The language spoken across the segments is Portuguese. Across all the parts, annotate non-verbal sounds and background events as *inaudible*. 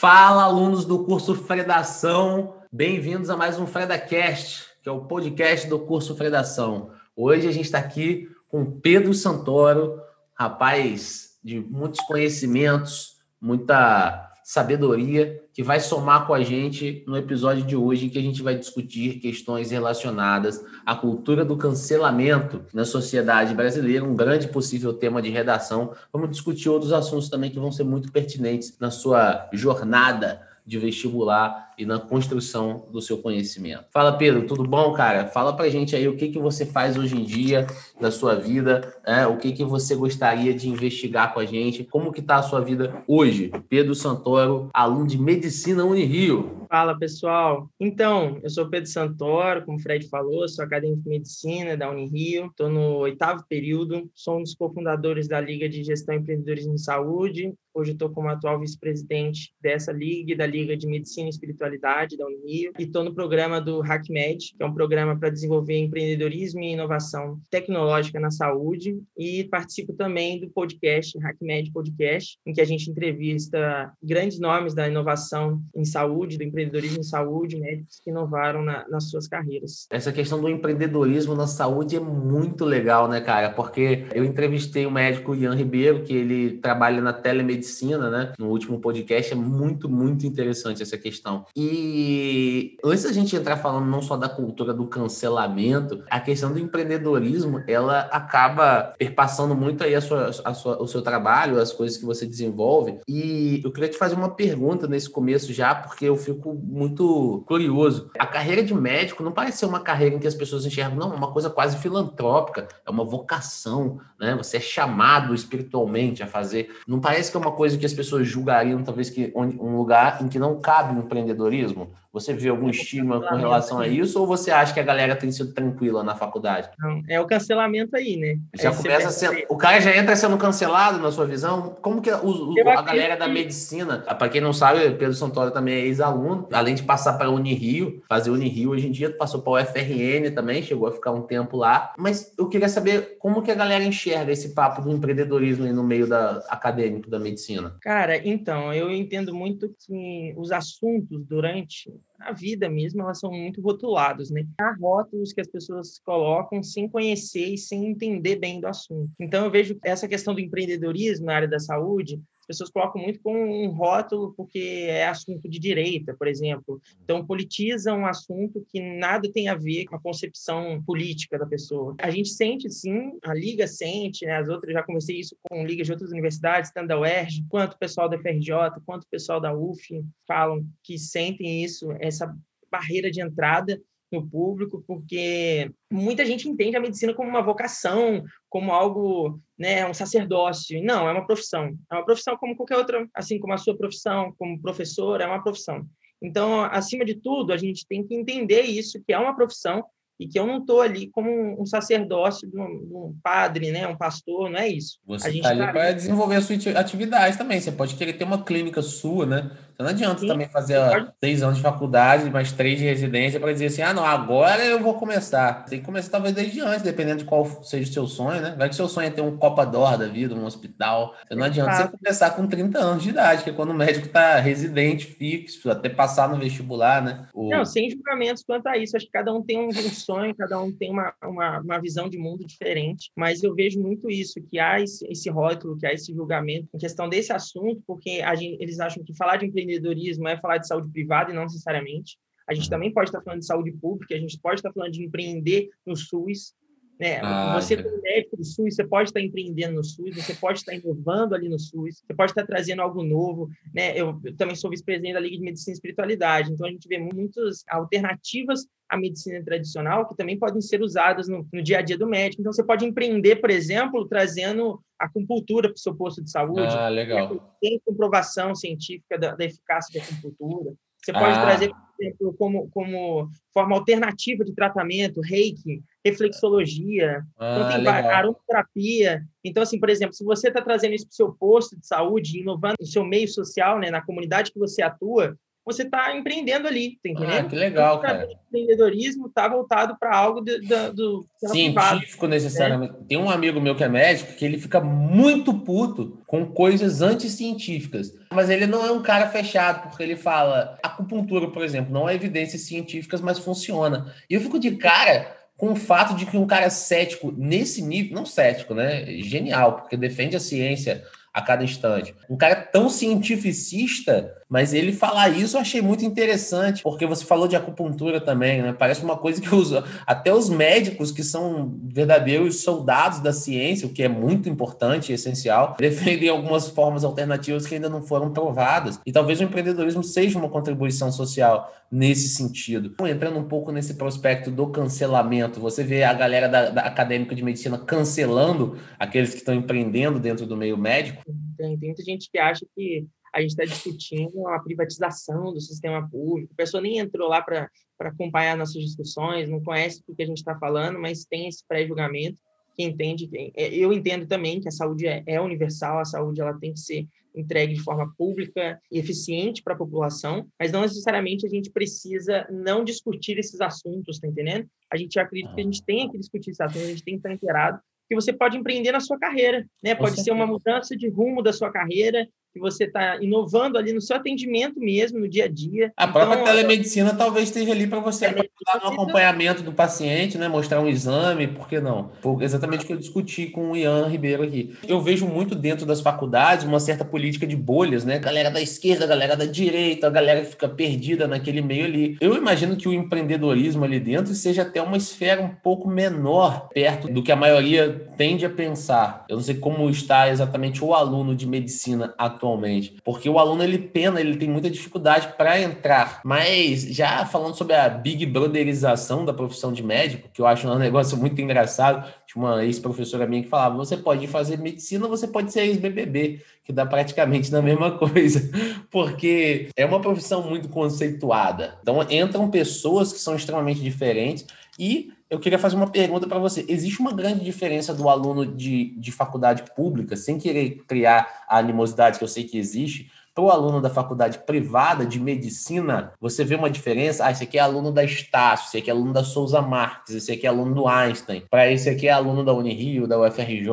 Fala, alunos do curso Fredação. Bem-vindos a mais um FredaCast, que é o podcast do curso Fredação. Hoje a gente está aqui com Pedro Santoro, rapaz de muitos conhecimentos, muita sabedoria que vai somar com a gente no episódio de hoje, que a gente vai discutir questões relacionadas à cultura do cancelamento na sociedade brasileira, um grande possível tema de redação. Vamos discutir outros assuntos também que vão ser muito pertinentes na sua jornada de vestibular e na construção do seu conhecimento. Fala, Pedro, tudo bom, cara? Fala pra gente aí o que, que você faz hoje em dia da sua vida, né? o que, que você gostaria de investigar com a gente, como que tá a sua vida hoje. Pedro Santoro, aluno de Medicina Unirio. Fala, pessoal. Então, eu sou Pedro Santoro, como o Fred falou, sou acadêmico de Medicina da Unirio, estou no oitavo período, sou um dos cofundadores da Liga de Gestão e Empreendedorismo em Saúde, hoje estou como atual vice-presidente dessa liga da Liga de Medicina e Espiritualidade Espiritualidade da Unirio e estou no programa do HackMed, que é um programa para desenvolver empreendedorismo e inovação tecnológica na saúde e participo também do podcast HackMed Podcast, em que a gente entrevista grandes nomes da inovação em saúde, do empreendedorismo em saúde, médicos que inovaram na, nas suas carreiras. Essa questão do empreendedorismo na saúde é muito legal, né, cara? Porque eu entrevistei o médico Ian Ribeiro, que ele trabalha na telemedicina, né? No último podcast, é muito, muito interessante essa questão. E antes da gente entrar falando não só da cultura do cancelamento, a questão do empreendedorismo, ela acaba perpassando muito aí a sua, a sua, o seu trabalho, as coisas que você desenvolve. E eu queria te fazer uma pergunta nesse começo já, porque eu fico muito curioso. A carreira de médico não parece ser uma carreira em que as pessoas enxergam, não, é uma coisa quase filantrópica, é uma vocação, né? Você é chamado espiritualmente a fazer. Não parece que é uma coisa que as pessoas julgariam, talvez, que um lugar em que não cabe empreendedorismo empreendedorismo? Você vê algum estigma com relação a isso ou você acha que a galera tem sido tranquila na faculdade? Não, é o cancelamento aí, né? Já começa sendo, o cara já entra sendo cancelado na sua visão? Como que o, a galera da medicina, para quem não sabe, Pedro Santoro também é ex-aluno, além de passar para a Unirio, fazer Unirio hoje em dia, passou para o UFRN também, chegou a ficar um tempo lá. Mas eu queria saber como que a galera enxerga esse papo do empreendedorismo aí no meio da acadêmico da medicina. Cara, então, eu entendo muito que os assuntos durante a vida mesmo, elas são muito rotulados, né? Há rótulos que as pessoas colocam sem conhecer e sem entender bem do assunto. Então, eu vejo essa questão do empreendedorismo na área da saúde, pessoas colocam muito com um rótulo porque é assunto de direita, por exemplo. Então, politizam um assunto que nada tem a ver com a concepção política da pessoa. A gente sente, sim, a Liga sente, né? as outras, já conversei isso com ligas de outras universidades, tanto da UERJ, quanto o pessoal da FRJ, quanto o pessoal da UF, falam que sentem isso, essa barreira de entrada no público, porque muita gente entende a medicina como uma vocação, como algo, né, um sacerdócio. Não, é uma profissão. É uma profissão como qualquer outra, assim como a sua profissão, como professor, é uma profissão. Então, acima de tudo, a gente tem que entender isso, que é uma profissão e que eu não estou ali como um sacerdócio de um, de um, padre, né, um pastor, não é isso. Você está ali tá para desenvolver a sua atividade também. Você pode querer ter uma clínica sua, né? Então não adianta Sim, também fazer pode... seis anos de faculdade, mais três de residência para dizer assim, ah, não, agora eu vou começar. Tem que começar talvez desde antes, dependendo de qual seja o seu sonho, né? Vai que seu sonho é ter um Copa d'Or da vida, um hospital. Então não adianta você começar com 30 anos de idade, que é quando o médico está residente, fixo, até passar no vestibular, né? Não, sem julgamentos quanto a isso. Acho que cada um tem um sonho, cada um tem uma, uma, uma visão de mundo diferente, mas eu vejo muito isso, que há esse, esse rótulo, que há esse julgamento em questão desse assunto, porque gente, eles acham que falar de empreendedorismo empreendedorismo é falar de saúde privada e não necessariamente. A gente também pode estar falando de saúde pública, a gente pode estar falando de empreender no SUS. Né? Ah, você, como médico do SUS, você pode estar empreendendo no SUS, você pode estar inovando ali no SUS, você pode estar trazendo algo novo. Né? Eu, eu também sou vice-presidente da Liga de Medicina e Espiritualidade, então a gente vê muitas alternativas à medicina tradicional que também podem ser usadas no, no dia a dia do médico. Então, você pode empreender, por exemplo, trazendo acupuntura para o seu posto de saúde. Ah, legal. Tem comprovação científica da, da eficácia da acupuntura. Você pode ah. trazer, por exemplo, como, como forma alternativa de tratamento, reiki, reflexologia, ah, então tem aromaterapia. Então, assim, por exemplo, se você está trazendo isso para o seu posto de saúde, inovando no seu meio social, né, na comunidade que você atua, você está empreendendo ali, tá entendendo? Ah, que legal, cara. O empreendedorismo está voltado para algo de, de, do científico privado, necessariamente. Né? Tem um amigo meu que é médico que ele fica muito puto com coisas anticientíficas, mas ele não é um cara fechado porque ele fala acupuntura, por exemplo, não é evidências científicas, mas funciona. E eu fico de cara com o fato de que um cara cético nesse nível, não cético, né? Genial, porque defende a ciência a cada instante. Um cara tão cientificista, mas ele falar isso eu achei muito interessante, porque você falou de acupuntura também, né? Parece uma coisa que os, até os médicos, que são verdadeiros soldados da ciência, o que é muito importante e essencial, *laughs* defendem algumas formas alternativas que ainda não foram provadas. E talvez o empreendedorismo seja uma contribuição social nesse sentido. Entrando um pouco nesse prospecto do cancelamento, você vê a galera da, da acadêmica de medicina cancelando aqueles que estão empreendendo dentro do meio médico? Tem, tem muita gente que acha que a gente está discutindo a privatização do sistema público. A pessoa nem entrou lá para acompanhar nossas discussões, não conhece o que a gente está falando, mas tem esse pré-julgamento que entende. É, eu entendo também que a saúde é, é universal, a saúde ela tem que ser entregue de forma pública e eficiente para a população, mas não necessariamente a gente precisa não discutir esses assuntos, tá entendendo? A gente acredita que a gente tem que discutir esses assuntos, a gente tem que estar inteirado, que você pode empreender na sua carreira, né? Pode ser uma mudança de rumo da sua carreira, que você está inovando ali no seu atendimento mesmo, no dia a dia. A própria então, telemedicina talvez esteja ali para você ajudar no acompanhamento do paciente, né? mostrar um exame, por que não? Foi exatamente o que eu discuti com o Ian Ribeiro aqui. Eu vejo muito dentro das faculdades uma certa política de bolhas, né? Galera da esquerda, galera da direita, a galera que fica perdida naquele meio ali. Eu imagino que o empreendedorismo ali dentro seja até uma esfera um pouco menor perto do que a maioria tende a pensar. Eu não sei como está exatamente o aluno de medicina atualmente atualmente. Porque o aluno ele pena, ele tem muita dificuldade para entrar. Mas já falando sobre a Big Brotherização da profissão de médico, que eu acho um negócio muito engraçado, tinha uma ex-professora minha que falava: você pode fazer medicina, você pode ser ex-BBB, que dá praticamente na mesma *laughs* coisa, porque é uma profissão muito conceituada. Então entram pessoas que são extremamente diferentes e eu queria fazer uma pergunta para você. Existe uma grande diferença do aluno de, de faculdade pública, sem querer criar a animosidade que eu sei que existe, para o aluno da faculdade privada de medicina, você vê uma diferença? Ah, esse aqui é aluno da Estácio, esse aqui é aluno da Souza Marques, esse aqui é aluno do Einstein. Para esse aqui é aluno da Unirio, da UFRJ.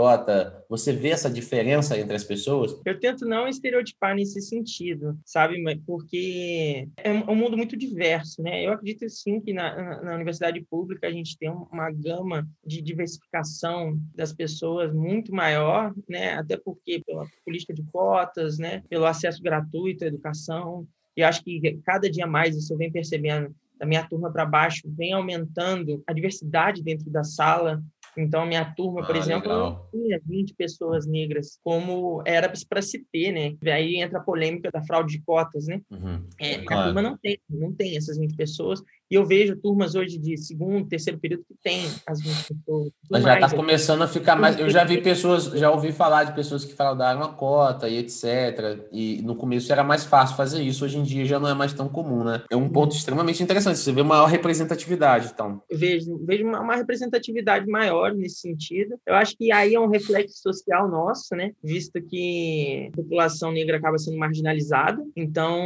Você vê essa diferença entre as pessoas? Eu tento não estereotipar nesse sentido, sabe? Porque é um mundo muito diverso, né? Eu acredito sim que na, na universidade pública a gente tem uma gama de diversificação das pessoas muito maior, né? Até porque pela política de cotas, né? Pelo acesso gratuito gratuito à educação. E acho que cada dia mais isso eu venho percebendo da minha turma para baixo, vem aumentando a diversidade dentro da sala, então, minha turma, por ah, exemplo, legal. tinha 20 pessoas negras, como era para se ter, né? Aí entra a polêmica da fraude de cotas, né? Uhum. É, claro. A turma não tem, não tem essas 20 pessoas. E eu vejo turmas hoje de segundo, terceiro período que tem as 20 pessoas. Mas já está começando a ficar mais. Eu já vi pessoas, já ouvi falar de pessoas que fraudaram a cota e etc. E no começo era mais fácil fazer isso, hoje em dia já não é mais tão comum, né? É um ponto extremamente interessante. Você vê maior representatividade, então. Eu vejo, vejo uma, uma representatividade maior maior nesse sentido. Eu acho que aí é um reflexo social nosso, né? Visto que a população negra acaba sendo marginalizada. Então,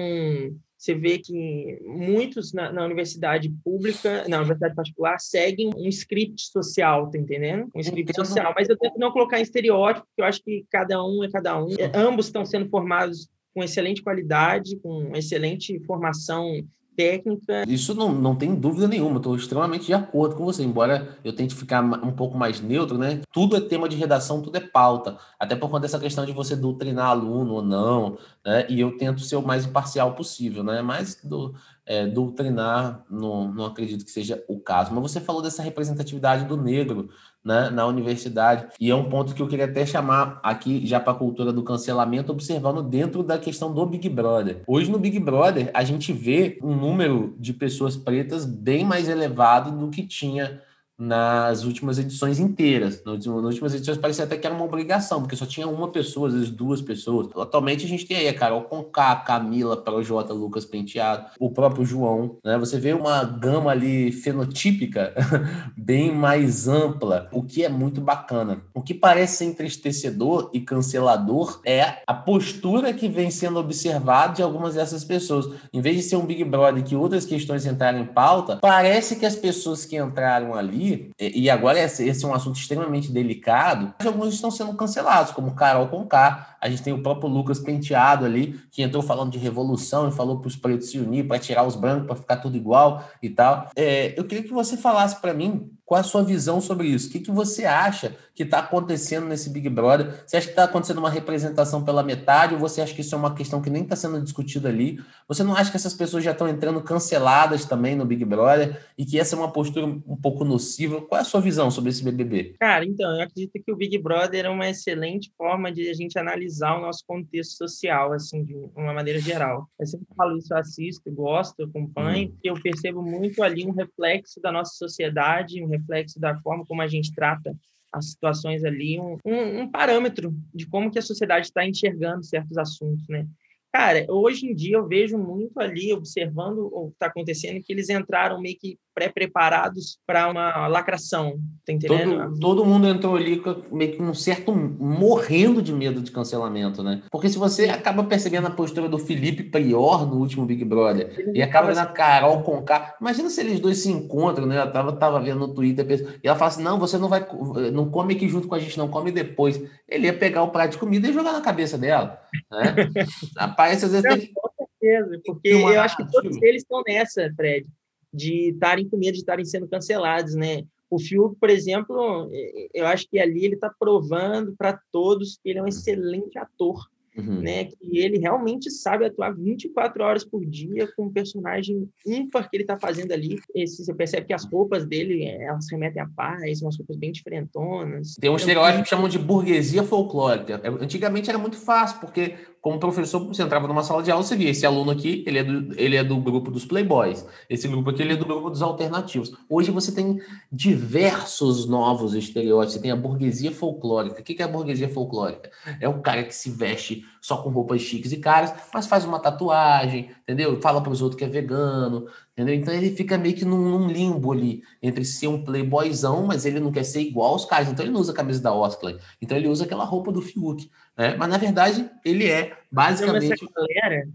você vê que muitos na, na, universidade pública, na universidade particular, seguem um script social, tá entendendo? Um script Entendo. social. Mas eu tento não colocar em estereótipo, porque eu acho que cada um é cada um. Ambos estão sendo formados com excelente qualidade, com excelente formação técnica. Isso não, não tem dúvida nenhuma, estou extremamente de acordo com você, embora eu tente ficar um pouco mais neutro, né? Tudo é tema de redação, tudo é pauta, até por conta dessa questão de você doutrinar aluno ou não, né? E eu tento ser o mais imparcial possível, né? Mas do, é, doutrinar, não, não acredito que seja o caso. Mas você falou dessa representatividade do negro né, na universidade, e é um ponto que eu queria até chamar aqui já para a cultura do cancelamento, observando dentro da questão do Big Brother. Hoje no Big Brother, a gente vê um número de pessoas pretas bem mais elevado do que tinha nas últimas edições inteiras. Nas últimas edições parecia até que era uma obrigação, porque só tinha uma pessoa, às vezes duas pessoas. Atualmente a gente tem aí a Carol Conká, Camila, Projota, Lucas Penteado, o próprio João. Né? Você vê uma gama ali fenotípica *laughs* bem mais ampla, o que é muito bacana. O que parece entristecedor e cancelador é a postura que vem sendo observada de algumas dessas pessoas. Em vez de ser um Big Brother que outras questões entraram em pauta, parece que as pessoas que entraram ali e agora esse, é um assunto extremamente delicado, alguns estão sendo cancelados, como Carol Conká, a gente tem o próprio Lucas Penteado ali, que entrou falando de revolução e falou para os pretos se unir, para tirar os brancos, para ficar tudo igual e tal. É, eu queria que você falasse para mim qual a sua visão sobre isso? O que, que você acha que está acontecendo nesse Big Brother? Você acha que está acontecendo uma representação pela metade ou você acha que isso é uma questão que nem está sendo discutida ali? Você não acha que essas pessoas já estão entrando canceladas também no Big Brother e que essa é uma postura um pouco nociva? Qual é a sua visão sobre esse BBB? Cara, então, eu acredito que o Big Brother é uma excelente forma de a gente analisar o nosso contexto social, assim, de uma maneira geral. Eu sempre falo isso, eu assisto, gosto, acompanho, hum. e eu percebo muito ali um reflexo da nossa sociedade, um reflexo da forma como a gente trata as situações ali, um, um, um parâmetro de como que a sociedade está enxergando certos assuntos, né? Cara, hoje em dia eu vejo muito ali, observando o que está acontecendo, que eles entraram meio que pré-preparados para uma lacração, tá entendendo? Todo, todo, mundo entrou ali com meio que um certo morrendo de medo de cancelamento, né? Porque se você acaba percebendo a postura do Felipe Prior no último Big Brother Ele e acaba vendo a Carol Conká, imagina se eles dois se encontram, né? Eu tava, tava vendo no Twitter e ela fala assim: não, você não vai, não come aqui junto com a gente, não come depois. Ele ia pegar o prato de comida e jogar na cabeça dela, né? *laughs* Rapaz, às vezes não, tem... Com certeza, porque eu acho que todos eles estão nessa, Fred de estarem com medo de estarem sendo cancelados, né? O Fiuk, por exemplo, eu acho que ali ele está provando para todos que ele é um excelente ator uhum. né? Que ele realmente sabe atuar 24 horas por dia com um personagem ímpar que ele está fazendo ali. Esse, você percebe que as roupas dele, elas remetem à paz, umas roupas bem diferentonas. Tem um estereótipo que chamam de burguesia folclórica. É, antigamente era muito fácil, porque como professor, você entrava numa sala de aula, você via esse aluno aqui, ele é do, ele é do grupo dos playboys, esse grupo aqui, ele é do grupo dos alternativos. Hoje você tem diversos novos estereótipos, você tem a burguesia folclórica. O que é a burguesia folclórica? É o cara que se veste só com roupas chiques e caras, mas faz uma tatuagem, entendeu? Fala para os outros que é vegano, entendeu? Então ele fica meio que num, num, limbo ali, entre ser um playboyzão, mas ele não quer ser igual aos caras, então ele não usa a camisa da Oscar, então ele usa aquela roupa do Fiuk, né? Mas na verdade ele é basicamente... Essa galera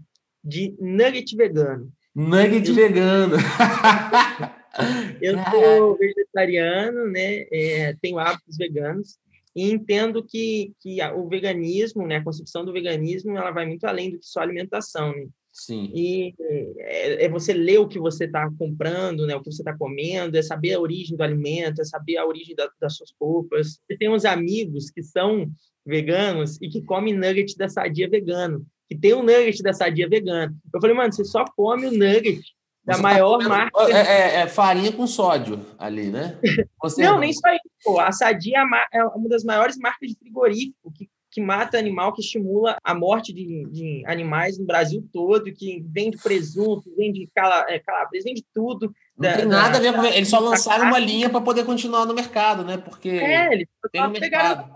de nugget vegano. Nugget eu... vegano! *laughs* eu sou vegetariano, né? É, tenho hábitos veganos, e entendo que, que o veganismo, né, a concepção do veganismo, ela vai muito além do que só alimentação, né? Sim. E é, é você ler o que você está comprando, né, o que você está comendo, é saber a origem do alimento, é saber a origem da, das suas roupas. Eu tenho uns amigos que são veganos e que comem nugget da sadia vegano, que tem um nugget da sadia vegano. Eu falei, mano, você só come o nugget da você tá maior tá marca. É, é, é, farinha com sódio ali, né? *laughs* Você não, nem só isso. Pô. A Sadia é, é uma das maiores marcas de frigorífico que, que mata animal, que estimula a morte de, de animais no Brasil todo, que vende presunto, vende cala, é, calabresa, vende tudo. Não da, tem nada da, a ver com. Eles só lançaram uma linha para poder continuar no mercado, né? Porque. É, eles tem um mercado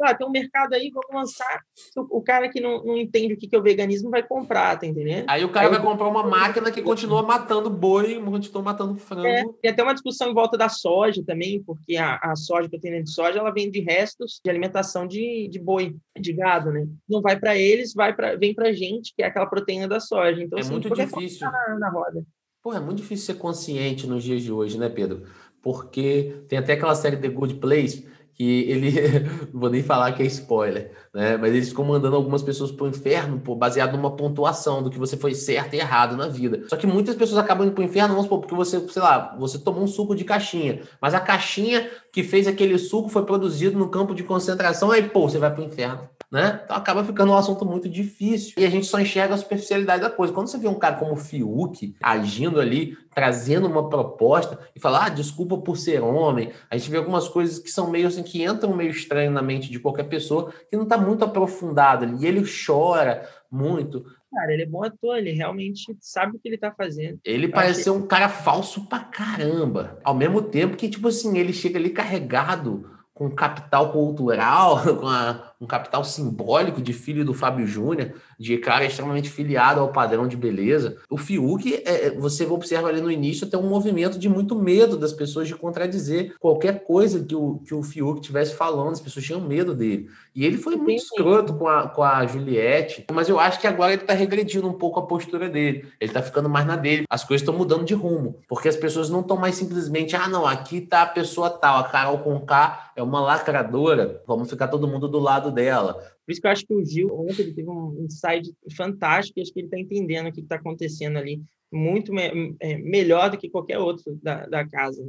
ah, tem um mercado aí, vamos lançar. O cara que não, não entende o que é o veganismo vai comprar, tá entendendo? Aí o cara aí vai comprar uma máquina que continua matando boi, continua matando frango. É, tem até uma discussão em volta da soja também, porque a, a soja, a proteína de soja, ela vem de restos de alimentação de, de boi, de gado, né? Não vai para eles, vai pra, vem para gente, que é aquela proteína da soja. Então, é assim, muito difícil. Na, na roda. Pô, é muito difícil ser consciente nos dias de hoje, né, Pedro? Porque tem até aquela série The Good Place que ele, *laughs* vou nem falar que é spoiler, né? Mas eles ficam mandando algumas pessoas para o inferno, pô, baseado numa pontuação do que você foi certo e errado na vida. Só que muitas pessoas acabam indo para o inferno, vamos supor, porque você, sei lá, você tomou um suco de caixinha, mas a caixinha que fez aquele suco foi produzido no campo de concentração, aí, pô, você vai para o inferno né? Então acaba ficando um assunto muito difícil e a gente só enxerga a superficialidade da coisa. Quando você vê um cara como o Fiuk agindo ali, trazendo uma proposta e falar, ah, desculpa por ser homem, a gente vê algumas coisas que são meio assim, que entram meio estranho na mente de qualquer pessoa que não está muito aprofundado ali. E ele chora muito. cara. Ele é bom ator, ele realmente sabe o que ele tá fazendo. Ele parece ser um cara falso pra caramba. Ao mesmo tempo que, tipo assim, ele chega ali carregado com capital cultural, *laughs* com a, um capital simbólico de filho do Fábio Júnior, de cara extremamente filiado ao padrão de beleza. O Fiuk, é, é você observa ali no início, tem um movimento de muito medo das pessoas de contradizer qualquer coisa que o, que o Fiuk estivesse falando, as pessoas tinham medo dele. E ele foi muito escroto com a, com a Juliette, mas eu acho que agora ele está regredindo um pouco a postura dele, ele está ficando mais na dele. As coisas estão mudando de rumo, porque as pessoas não estão mais simplesmente, ah, não, aqui tá a pessoa tal, a Carol Conká é uma lacradora, vamos ficar todo mundo do lado dela. Por isso que eu acho que o Gil, ontem, ele teve um insight fantástico, e acho que ele está entendendo o que está acontecendo ali, muito me é, melhor do que qualquer outro da, da casa.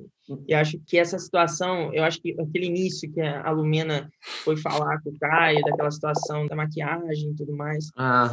E acho que essa situação, eu acho que aquele início que a Lumena foi falar com o Caio, daquela situação da maquiagem e tudo mais,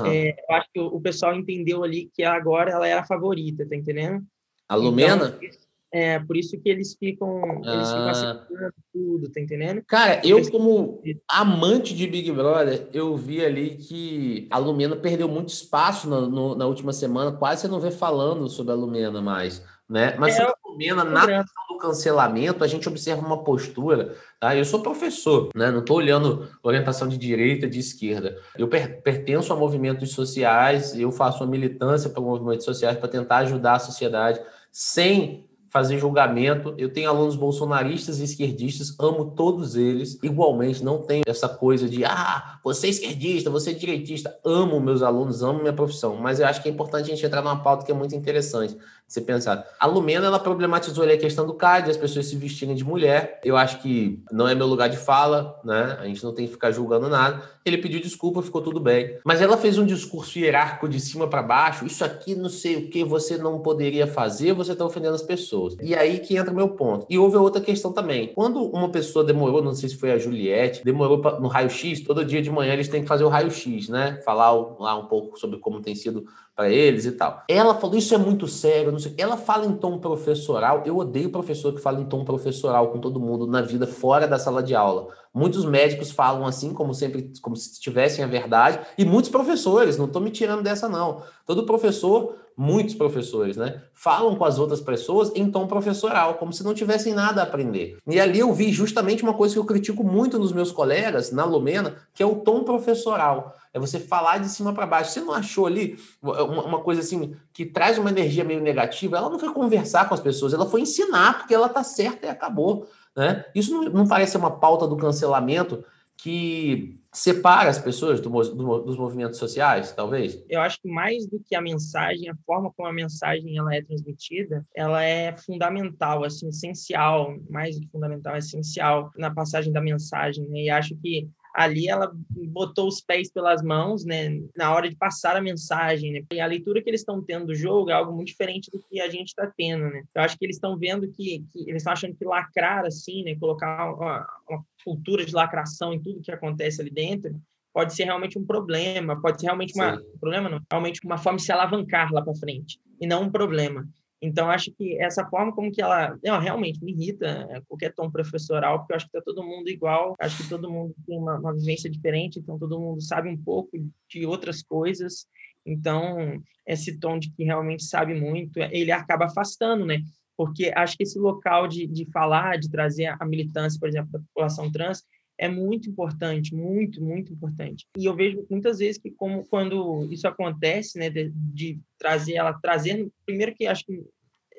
é, eu acho que o, o, pessoal entendeu ali que agora ela era a favorita, tá entendendo? A Lumena? Então, é, por isso que eles ficam, eles ficam ah. tudo, tá entendendo? Cara, eu como amante de Big Brother, eu vi ali que a Lumena perdeu muito espaço no, no, na última semana, quase você não vê falando sobre a Lumena mais, né? Mas é, sobre a Lumena, na questão do cancelamento, a gente observa uma postura, tá? Eu sou professor, né? Não estou olhando orientação de direita, de esquerda. Eu per pertenço a movimentos sociais, eu faço uma militância para movimentos sociais para tentar ajudar a sociedade sem fazer julgamento. Eu tenho alunos bolsonaristas e esquerdistas, amo todos eles igualmente. Não tenho essa coisa de, ah, você é esquerdista, você é direitista. Amo meus alunos, amo minha profissão. Mas eu acho que é importante a gente entrar numa pauta que é muito interessante você pensar. A Lumena, ela problematizou ali a questão do CAD, as pessoas se vestirem de mulher. Eu acho que não é meu lugar de fala, né? A gente não tem que ficar julgando nada. Ele pediu desculpa, ficou tudo bem. Mas ela fez um discurso hierárquico de cima para baixo. Isso aqui não sei o que você não poderia fazer, você está ofendendo as pessoas. E aí que entra meu ponto. E houve outra questão também. Quando uma pessoa demorou, não sei se foi a Juliette, demorou pra, no raio-x, todo dia de manhã eles têm que fazer o raio-x, né? Falar lá um pouco sobre como tem sido para eles e tal. Ela falou: Isso é muito sério. Não sei. Ela fala em tom professoral. Eu odeio professor que fala em tom professoral com todo mundo na vida fora da sala de aula. Muitos médicos falam assim, como sempre, como se tivessem a verdade, e muitos professores, não estou me tirando dessa, não. Todo professor, muitos professores, né, falam com as outras pessoas em tom professoral, como se não tivessem nada a aprender. E ali eu vi justamente uma coisa que eu critico muito nos meus colegas, na Lumena, que é o tom professoral. É você falar de cima para baixo. Você não achou ali uma, coisa assim que traz uma energia meio negativa? Ela não foi conversar com as pessoas, ela foi ensinar porque ela tá certa e acabou. Né? Isso não, não parece uma pauta do cancelamento que separa as pessoas do, do, dos movimentos sociais, talvez? Eu acho que mais do que a mensagem, a forma como a mensagem ela é transmitida, ela é fundamental, assim, essencial, mais do que fundamental, é essencial na passagem da mensagem. Né? E acho que ali ela botou os pés pelas mãos, né, na hora de passar a mensagem, né? E a leitura que eles estão tendo do jogo é algo muito diferente do que a gente está tendo, né? Eu acho que eles estão vendo que, que eles estão achando que lacrar assim, né, colocar uma, uma cultura de lacração em tudo que acontece ali dentro, pode ser realmente um problema, pode ser realmente uma um problema não, realmente uma forma de se alavancar lá para frente e não um problema. Então, acho que essa forma como que ela não, realmente me irrita é, qualquer tom professoral, porque eu acho que está todo mundo igual, acho que todo mundo tem uma, uma, vivência diferente, então todo mundo sabe um pouco de outras coisas. Então, esse tom de que realmente sabe muito, ele acaba afastando, né? Porque acho que esse local de, de falar, de trazer a militância, por exemplo, da população trans, é muito importante, muito, muito importante. E eu vejo muitas vezes que como quando isso acontece, né, de, de trazer ela trazer, primeiro que acho que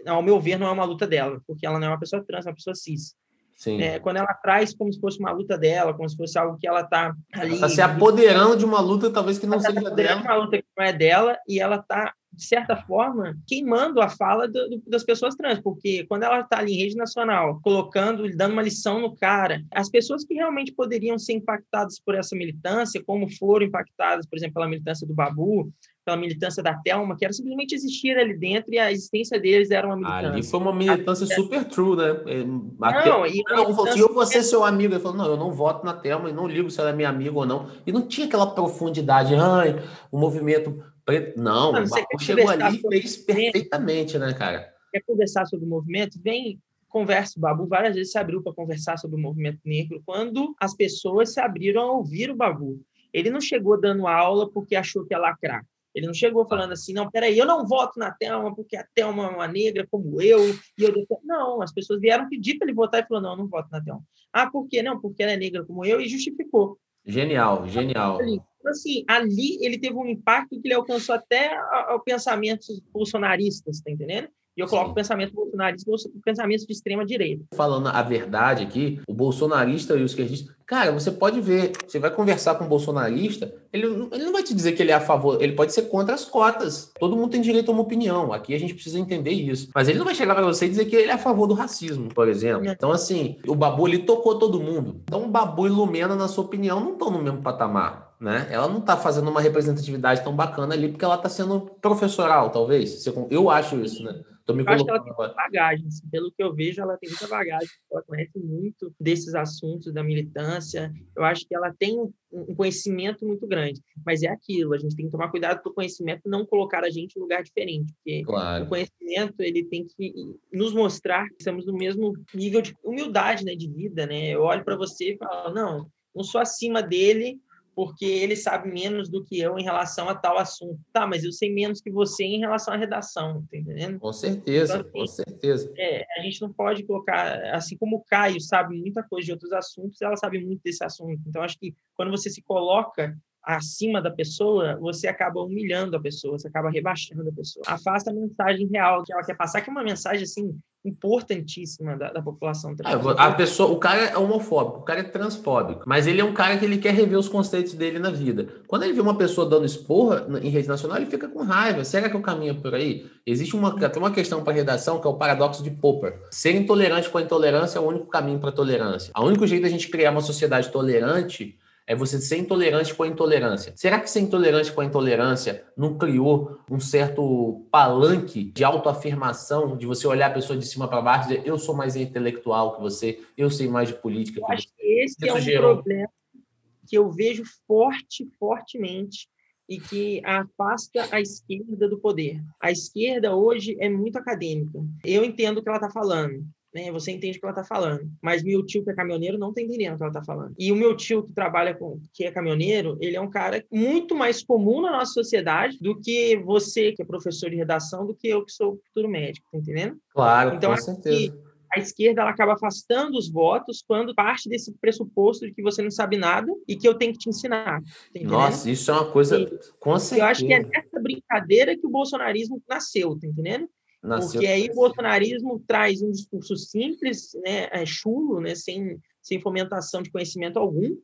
ao meu ver não é uma luta dela, porque ela não é uma pessoa trans, é uma pessoa cis. Sim. É, quando ela traz como se fosse uma luta dela, como se fosse algo que ela está ali. Está se apoderando de uma luta talvez que não tá seja dela. De uma luta que não é dela e ela está de certa forma, queimando a fala do, do, das pessoas trans, porque quando ela está ali em rede nacional, colocando, dando uma lição no cara, as pessoas que realmente poderiam ser impactadas por essa militância, como foram impactadas, por exemplo, pela militância do Babu, pela militância da Thelma, que era simplesmente existir ali dentro e a existência deles era uma militância. Ali foi uma militância a... super true, né? A não, e não, assim, eu vou ser seu amigo. Ele falou, não, eu não voto na Thelma e não ligo se ela é minha amiga ou não. E não tinha aquela profundidade, ai, o movimento preto. Não, não o chegou ali e fez perfeitamente, né, cara? Quer conversar sobre o movimento? Vem conversa. O Babu várias vezes se abriu para conversar sobre o movimento negro quando as pessoas se abriram a ouvir o Babu. Ele não chegou dando aula porque achou que ia lacrar Ele não chegou falando assim, não, peraí, eu não voto na Thelma porque a Thelma é uma negra como eu. E eu não, as pessoas vieram pedir para ele votar e falou, não, eu não voto na Thelma. Ah, por quê? Não, porque ela é negra como eu e justificou. Genial, genial. Então, assim, ali ele teve um impacto que ele alcançou até ao pensamentos bolsonaristas, tá entendendo? E eu coloco Sim. pensamento bolsonarista pensamento de extrema direita. Falando a verdade aqui, o bolsonarista e os esquerdista, cara, você pode ver, você vai conversar com um bolsonarista, ele, ele não vai te dizer que ele é a favor, ele pode ser contra as cotas. Todo mundo tem direito a uma opinião. Aqui a gente precisa entender isso. Mas ele não vai chegar para você e dizer que ele é a favor do racismo, por exemplo. Então, assim, o Babu ele tocou todo mundo. Então, o Babu e Lumena, na sua opinião, não estão no mesmo patamar. Né? Ela não está fazendo uma representatividade tão bacana ali porque ela está sendo professoral, talvez. Eu acho isso, né? Tô me eu acho que ela tem muita bagagem, assim, pelo que eu vejo, ela tem muita bagagem, ela conhece muito desses assuntos da militância. Eu acho que ela tem um conhecimento muito grande, mas é aquilo, a gente tem que tomar cuidado para o conhecimento não colocar a gente em lugar diferente, porque claro. o conhecimento ele tem que nos mostrar que estamos no mesmo nível de humildade, né, de vida, né? Eu olho para você e falo, não, não sou acima dele, porque ele sabe menos do que eu em relação a tal assunto. Tá, mas eu sei menos que você em relação à redação, tá entendendo? Com certeza, então, assim, com certeza. É, a gente não pode colocar, assim como o Caio sabe muita coisa de outros assuntos, ela sabe muito desse assunto. Então, acho que quando você se coloca acima da pessoa, você acaba humilhando a pessoa, você acaba rebaixando a pessoa. Afasta a mensagem real que ela quer passar, que é uma mensagem assim importantíssima da, da população. Ah, a pessoa, o cara é homofóbico, o cara é transfóbico, mas ele é um cara que ele quer rever os conceitos dele na vida. Quando ele vê uma pessoa dando esporra em rede nacional, ele fica com raiva. Será que o caminho por aí? Existe uma, tem uma questão para redação que é o paradoxo de Popper. Ser intolerante com a intolerância é o único caminho para a tolerância. O único jeito da gente criar uma sociedade tolerante é você ser intolerante com a intolerância. Será que ser intolerante com a intolerância não criou um certo palanque de autoafirmação, de você olhar a pessoa de cima para baixo e dizer eu sou mais intelectual que você, eu sei mais de política eu que acho você? que esse Isso é um gerou... problema que eu vejo forte, fortemente e que afasta a esquerda do poder. A esquerda hoje é muito acadêmica. Eu entendo o que ela está falando né? Você entende o que ela está falando. Mas meu tio, que é caminhoneiro, não está entendendo o que ela está falando. E o meu tio, que trabalha com, que é caminhoneiro, ele é um cara muito mais comum na nossa sociedade do que você, que é professor de redação, do que eu, que sou futuro médico, tá entendendo? Claro, então, com certeza. A esquerda ela acaba afastando os votos quando parte desse pressuposto de que você não sabe nada e que eu tenho que te ensinar. Tá Nossa, isso é uma coisa. E, com certeza. Eu acho que é nessa brincadeira que o bolsonarismo nasceu, tá entendendo? Nasceu Porque aí o bolsonarismo traz um discurso simples, né, é chulo, né, sem, sem fomentação de conhecimento algum,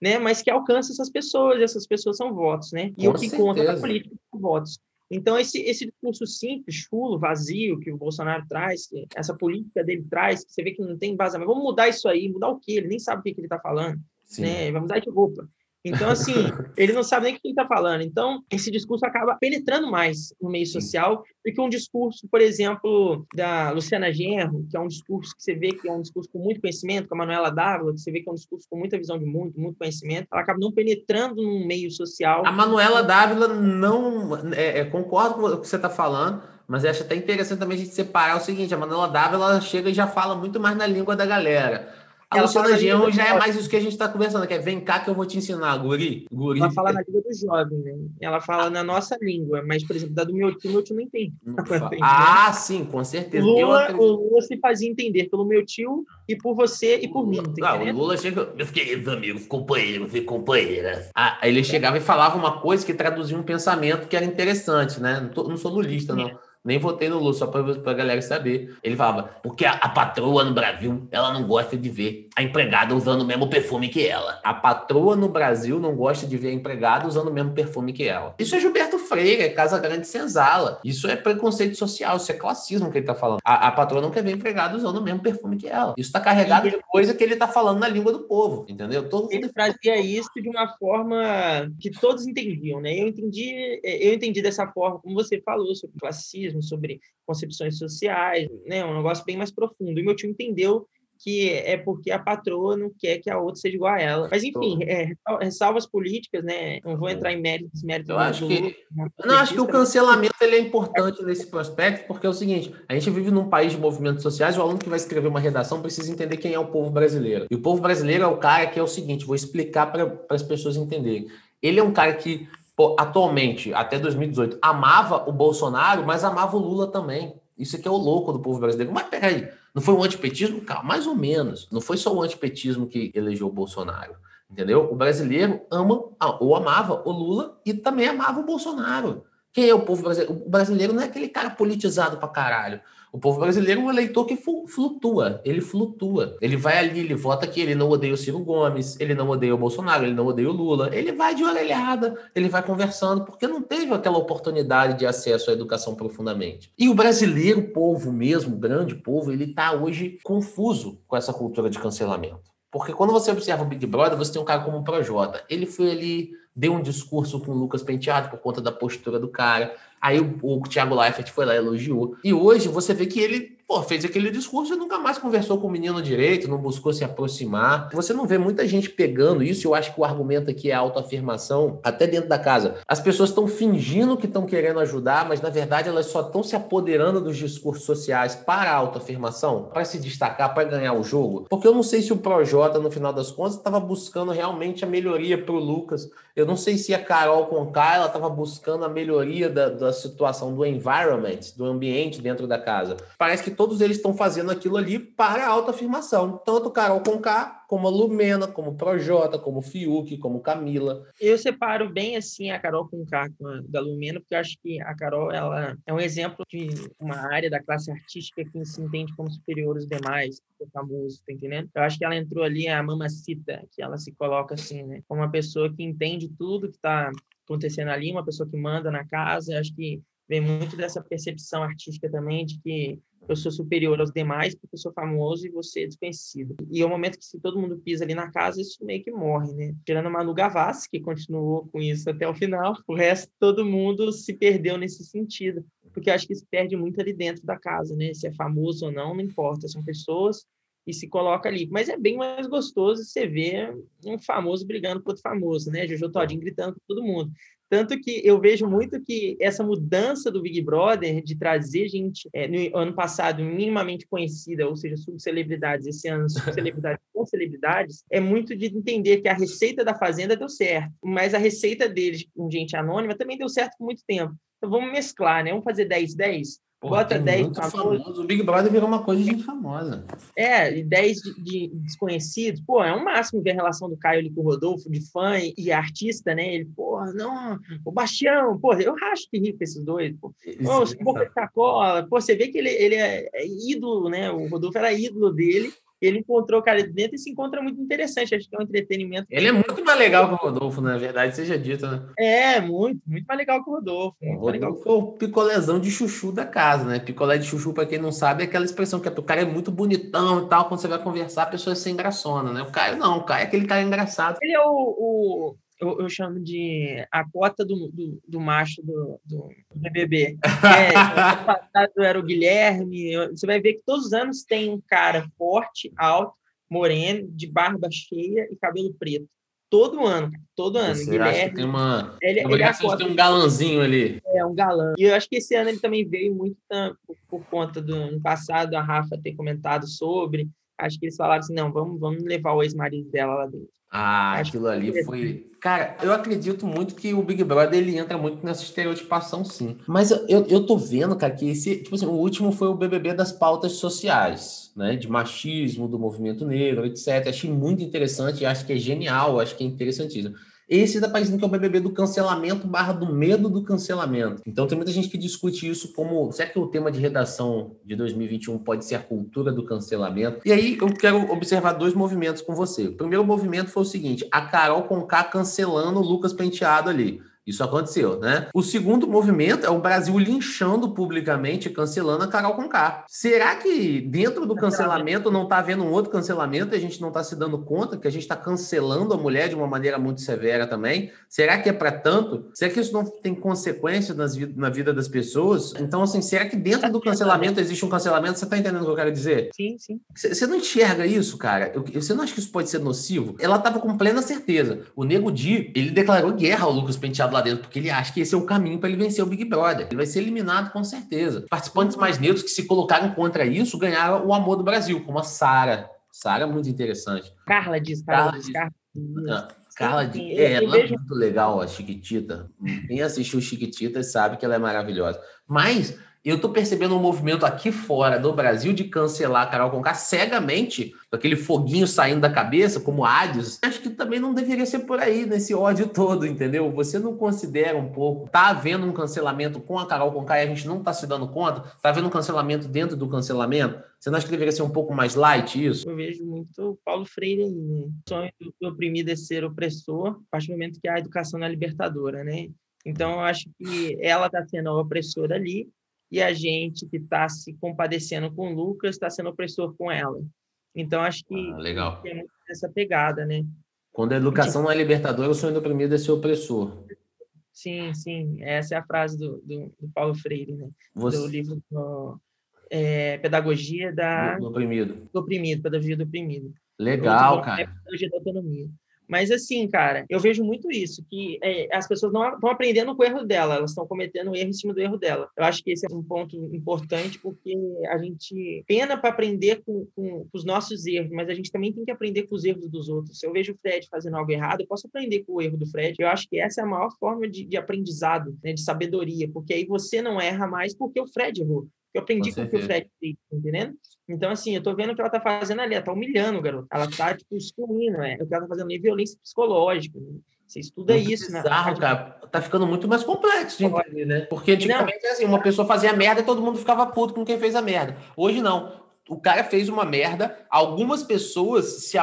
né, mas que alcança essas pessoas, e essas pessoas são votos, né? E Com o que certeza. conta a política são votos. Então, esse, esse discurso simples, chulo, vazio, que o Bolsonaro traz, que essa política dele traz, que você vê que não tem mas vamos mudar isso aí, mudar o quê? Ele nem sabe o que, que ele está falando, Sim. né? Vamos mudar de roupa. Então, assim, *laughs* ele não sabe nem o que ele está falando. Então, esse discurso acaba penetrando mais no meio social do que um discurso, por exemplo, da Luciana Genro, que é um discurso que você vê que é um discurso com muito conhecimento, com a Manuela Dávila, que você vê que é um discurso com muita visão de muito, muito conhecimento. Ela acaba não penetrando no meio social. A Manuela Dávila não... É, é, concordo com o que você está falando, mas acho até interessante também a gente separar o seguinte, a Manuela Dávila ela chega e já fala muito mais na língua da galera. A ela Luciana Genro já é mais isso que a gente está conversando, que é vem cá que eu vou te ensinar, guri. guri. Ela fala na língua do jovem, né? Ela fala ah. na nossa língua, mas, por exemplo, da do meu tio, meu tio não entende. *laughs* ah, sim, com certeza. Lula, eu... O Lula se fazia entender pelo meu tio e por você e por mim. Tá ah, o Lula chega, meus queridos amigos, companheiros e companheiras. Ah, ele chegava e falava uma coisa que traduzia um pensamento que era interessante, né? Não, tô, não sou lulista, não. Nem votei no Lula, só para a galera saber. Ele falava, porque a, a, patroa no Brasil, ela não gosta de ver a empregada usando o mesmo perfume que ela. A patroa no Brasil não gosta de ver a empregada usando o mesmo perfume que ela. Isso é Gilberto Freire, é Casa Grande Senzala. Isso é preconceito social, isso é classismo que ele está falando. A, a, patroa não quer ver a empregada usando o mesmo perfume que ela. Isso está carregado de coisa que ele está falando na língua do povo, entendeu? Todo ele trazia isso de uma forma que todos entendiam, né? Eu entendi, eu entendi dessa forma, como você falou, sobre classismo, sobre concepções sociais, né? Um negócio bem mais profundo. E meu tio entendeu que é porque a patroa não quer que a outra seja igual a ela. Mas, enfim, é, ressalvas políticas, né? Não vou entrar em méritos, méritos Eu acho que, Lula, não, acho que o cancelamento ele é importante nesse prospecto, porque é o seguinte, a gente vive num país de movimentos sociais, o aluno que vai escrever uma redação precisa entender quem é o povo brasileiro. E o povo brasileiro é o cara que é o seguinte, vou explicar para as pessoas entenderem. Ele é um cara que atualmente, até 2018, amava o Bolsonaro, mas amava o Lula também. Isso aqui é o louco do povo brasileiro. Mas peraí, não foi o antipetismo? Calma, mais ou menos. Não foi só o antipetismo que elegeu o Bolsonaro. Entendeu? O brasileiro ama ou amava o Lula e também amava o Bolsonaro. Quem é o povo brasileiro? O brasileiro não é aquele cara politizado pra caralho. O povo brasileiro é um eleitor que flutua, ele flutua. Ele vai ali, ele vota aqui, ele não odeia o Ciro Gomes, ele não odeia o Bolsonaro, ele não odeia o Lula. Ele vai de orelhada, ele vai conversando, porque não teve aquela oportunidade de acesso à educação profundamente. E o brasileiro, povo mesmo, o grande povo, ele está hoje confuso com essa cultura de cancelamento. Porque quando você observa o Big Brother, você tem um cara como o Projota. Ele foi ali, deu um discurso com o Lucas Penteado por conta da postura do cara. Aí o, o Thiago Leifert foi lá e elogiou. E hoje você vê que ele pô, fez aquele discurso e nunca mais conversou com o menino direito, não buscou se aproximar. Você não vê muita gente pegando isso, eu acho que o argumento aqui é autoafirmação, até dentro da casa. As pessoas estão fingindo que estão querendo ajudar, mas na verdade elas só estão se apoderando dos discursos sociais para a autoafirmação, para se destacar, para ganhar o jogo. Porque eu não sei se o Projota, no final das contas, estava buscando realmente a melhoria para o Lucas. Eu não sei se a Carol Conká, ela estava buscando a melhoria da, da situação do environment, do ambiente dentro da casa. Parece que todos eles estão fazendo aquilo ali para autoafirmação. Tanto Carol Conká, como a Lumena, como o Projota, como o Fiuk, como Camila. Eu separo bem assim a Carol Conká da Lumena, porque eu acho que a Carol ela é um exemplo de uma área da classe artística que se entende como superior aos demais, é famoso, tá entendendo? Eu acho que ela entrou ali a mamacita, que ela se coloca assim, né? Como uma pessoa que entende tudo que está acontecendo ali, uma pessoa que manda na casa. Eu acho que vem muito dessa percepção artística também de que eu sou superior aos demais porque eu sou famoso e você é desconhecido. E é o momento que se todo mundo pisa ali na casa, isso meio que morre, né? Tirando Manu Gavassi, que continuou com isso até o final, o resto todo mundo se perdeu nesse sentido, porque eu acho que se perde muito ali dentro da casa, né? Se é famoso ou não, não importa, são pessoas e se coloca ali. Mas é bem mais gostoso você ver um famoso brigando com outro famoso, né? Jojo Todinho gritando com todo mundo. Tanto que eu vejo muito que essa mudança do Big Brother de trazer gente é, no ano passado minimamente conhecida, ou seja, subcelebridades, esse ano *laughs* subcelebridades com celebridades, é muito de entender que a receita da Fazenda deu certo, mas a receita deles com gente anônima também deu certo por muito tempo. Então vamos mesclar, né? Vamos fazer 10-10? Bota 10 famosos. O Big Brother virou uma coisa de gente famosa. É, 10 de, de, desconhecidos. Pô, é um máximo ver a relação do Caio ali com o Rodolfo, de fã e artista, né? Ele, pô, não, o Bastião, pô, eu racho que rir com esses dois, pô. Pô, Boca de Sacola, pô, você vê que ele, ele é, é ídolo, né? O Rodolfo era ídolo dele ele encontrou o cara de dentro e se encontra muito interessante. Acho que é um entretenimento. Ele é muito mais legal que o Rodolfo, na verdade, seja dito, né? É, muito, muito mais legal que o Rodolfo. O Rodolfo foi o picolézão de chuchu da casa, né? Picolé de chuchu, para quem não sabe, é aquela expressão que é, o cara é muito bonitão e tal, quando você vai conversar, a pessoa é sem graçona, né? O Caio não, o Caio é aquele cara engraçado. Ele é o, o eu, eu, chamo de a cota do, do, do macho do, do BBB. *laughs* É, ano passado era o Guilherme. Você vai ver que todos os anos tem um cara forte, alto, moreno, de barba cheia e cabelo preto. Todo ano, todo ano. Você Guilherme, acha que tem uma ele, ele é de ter um galãzinho ali. É, um galã. E eu acho que esse ano ele também veio muito por, por conta do ano passado, a Rafa ter comentado sobre. Acho que eles falaram assim: não, vamos, vamos levar o ex-marido dela lá dentro. Ah, aquilo ali foi. Cara, eu acredito muito que o Big Brother ele entra muito nessa estereotipação, sim. Mas eu, eu tô vendo, cara, que esse. Tipo assim, o último foi o BBB das pautas sociais, né? De machismo, do movimento negro, etc. Achei muito interessante, acho que é genial, acho que é interessantíssimo. Esse está parecendo que é o BBB do cancelamento barra do medo do cancelamento. Então tem muita gente que discute isso como, será que o tema de redação de 2021 pode ser a cultura do cancelamento? E aí eu quero observar dois movimentos com você. O primeiro movimento foi o seguinte, a Carol Conká cancelando o Lucas Penteado ali. Isso aconteceu, né? O segundo movimento é o Brasil linchando publicamente, cancelando a Carol Conká. Será que dentro do cancelamento não está havendo um outro cancelamento e a gente não está se dando conta que a gente está cancelando a mulher de uma maneira muito severa também? Será que é para tanto? Será que isso não tem consequências nas, na vida das pessoas? Então, assim, será que dentro do cancelamento existe um cancelamento? Você está entendendo o que eu quero dizer? Sim, sim. Você não enxerga isso, cara? Você não acha que isso pode ser nocivo? Ela estava com plena certeza. O Nego Di, ele declarou guerra ao Lucas Penteado lá dentro, porque ele acha que esse é o caminho para ele vencer o Big Brother. Ele vai ser eliminado com certeza. Participantes mais neutros que se colocaram contra isso ganharam o amor do Brasil, como a Sara. Sara, muito interessante. Carla diz, Carla, Carla diz. Carla. Carla de... é, ela é muito legal, a Chiquitita. Quem assistiu Chiquitita sabe que ela é maravilhosa. Mas eu tô percebendo um movimento aqui fora do Brasil de cancelar a Carol Conká cegamente, com aquele foguinho saindo da cabeça, como Hades. Acho que também não deveria ser por aí, nesse ódio todo, entendeu? Você não considera um pouco, tá havendo um cancelamento com a Carol Conká e a gente não tá se dando conta? Tá havendo um cancelamento dentro do cancelamento? Você não acha que deveria ser um pouco mais light isso? Eu vejo muito Paulo Freire aí, né? O sonho do oprimido é ser opressor, a partir do momento que a educação é libertadora, né? Então, eu acho que ela está sendo a opressora ali, e a gente que está se compadecendo com o Lucas está sendo opressor com ela. Então, acho que, ah, legal. tem muito essa pegada, né? Quando a educação não é libertadora, o sonho do oprimido é ser opressor. Sim, sim. Essa é a frase do, do, do Paulo Freire, né? Você... Do livro do, é, Pedagogia da... Do oprimido. Do oprimido, Pedagogia do oprimido. Legal, cara. É Pedagogia da Autonomia. Mas, assim, cara, eu vejo muito isso, que é, as pessoas não estão aprendendo com o erro dela, elas estão cometendo erro em cima do erro dela. Eu acho que esse é um ponto importante, porque a gente pena para aprender com, com, com, os nossos erros, mas a gente também tem que aprender com os erros dos outros. Se eu vejo o Fred fazendo algo errado, eu posso aprender com o erro do Fred. Eu acho que essa é a maior forma de, de aprendizado, né, de sabedoria, porque aí você não erra mais porque o Fred errou. Eu aprendi com, com o que o Fred fez, tá entendendo? Então, assim, eu tô vendo o que ela tá fazendo ali, ela tá humilhando o garoto. Ela tá, tipo, excluindo, é. O que ela tá fazendo ali é violência psicológica. Né? Você estuda muito isso, né? bizarro, né? cara. Tá ficando muito mais complexo de entender, né? Porque antigamente, não. assim, uma pessoa fazia merda e todo mundo ficava puto com quem fez a merda. Hoje, não. O cara fez uma merda, algumas pessoas se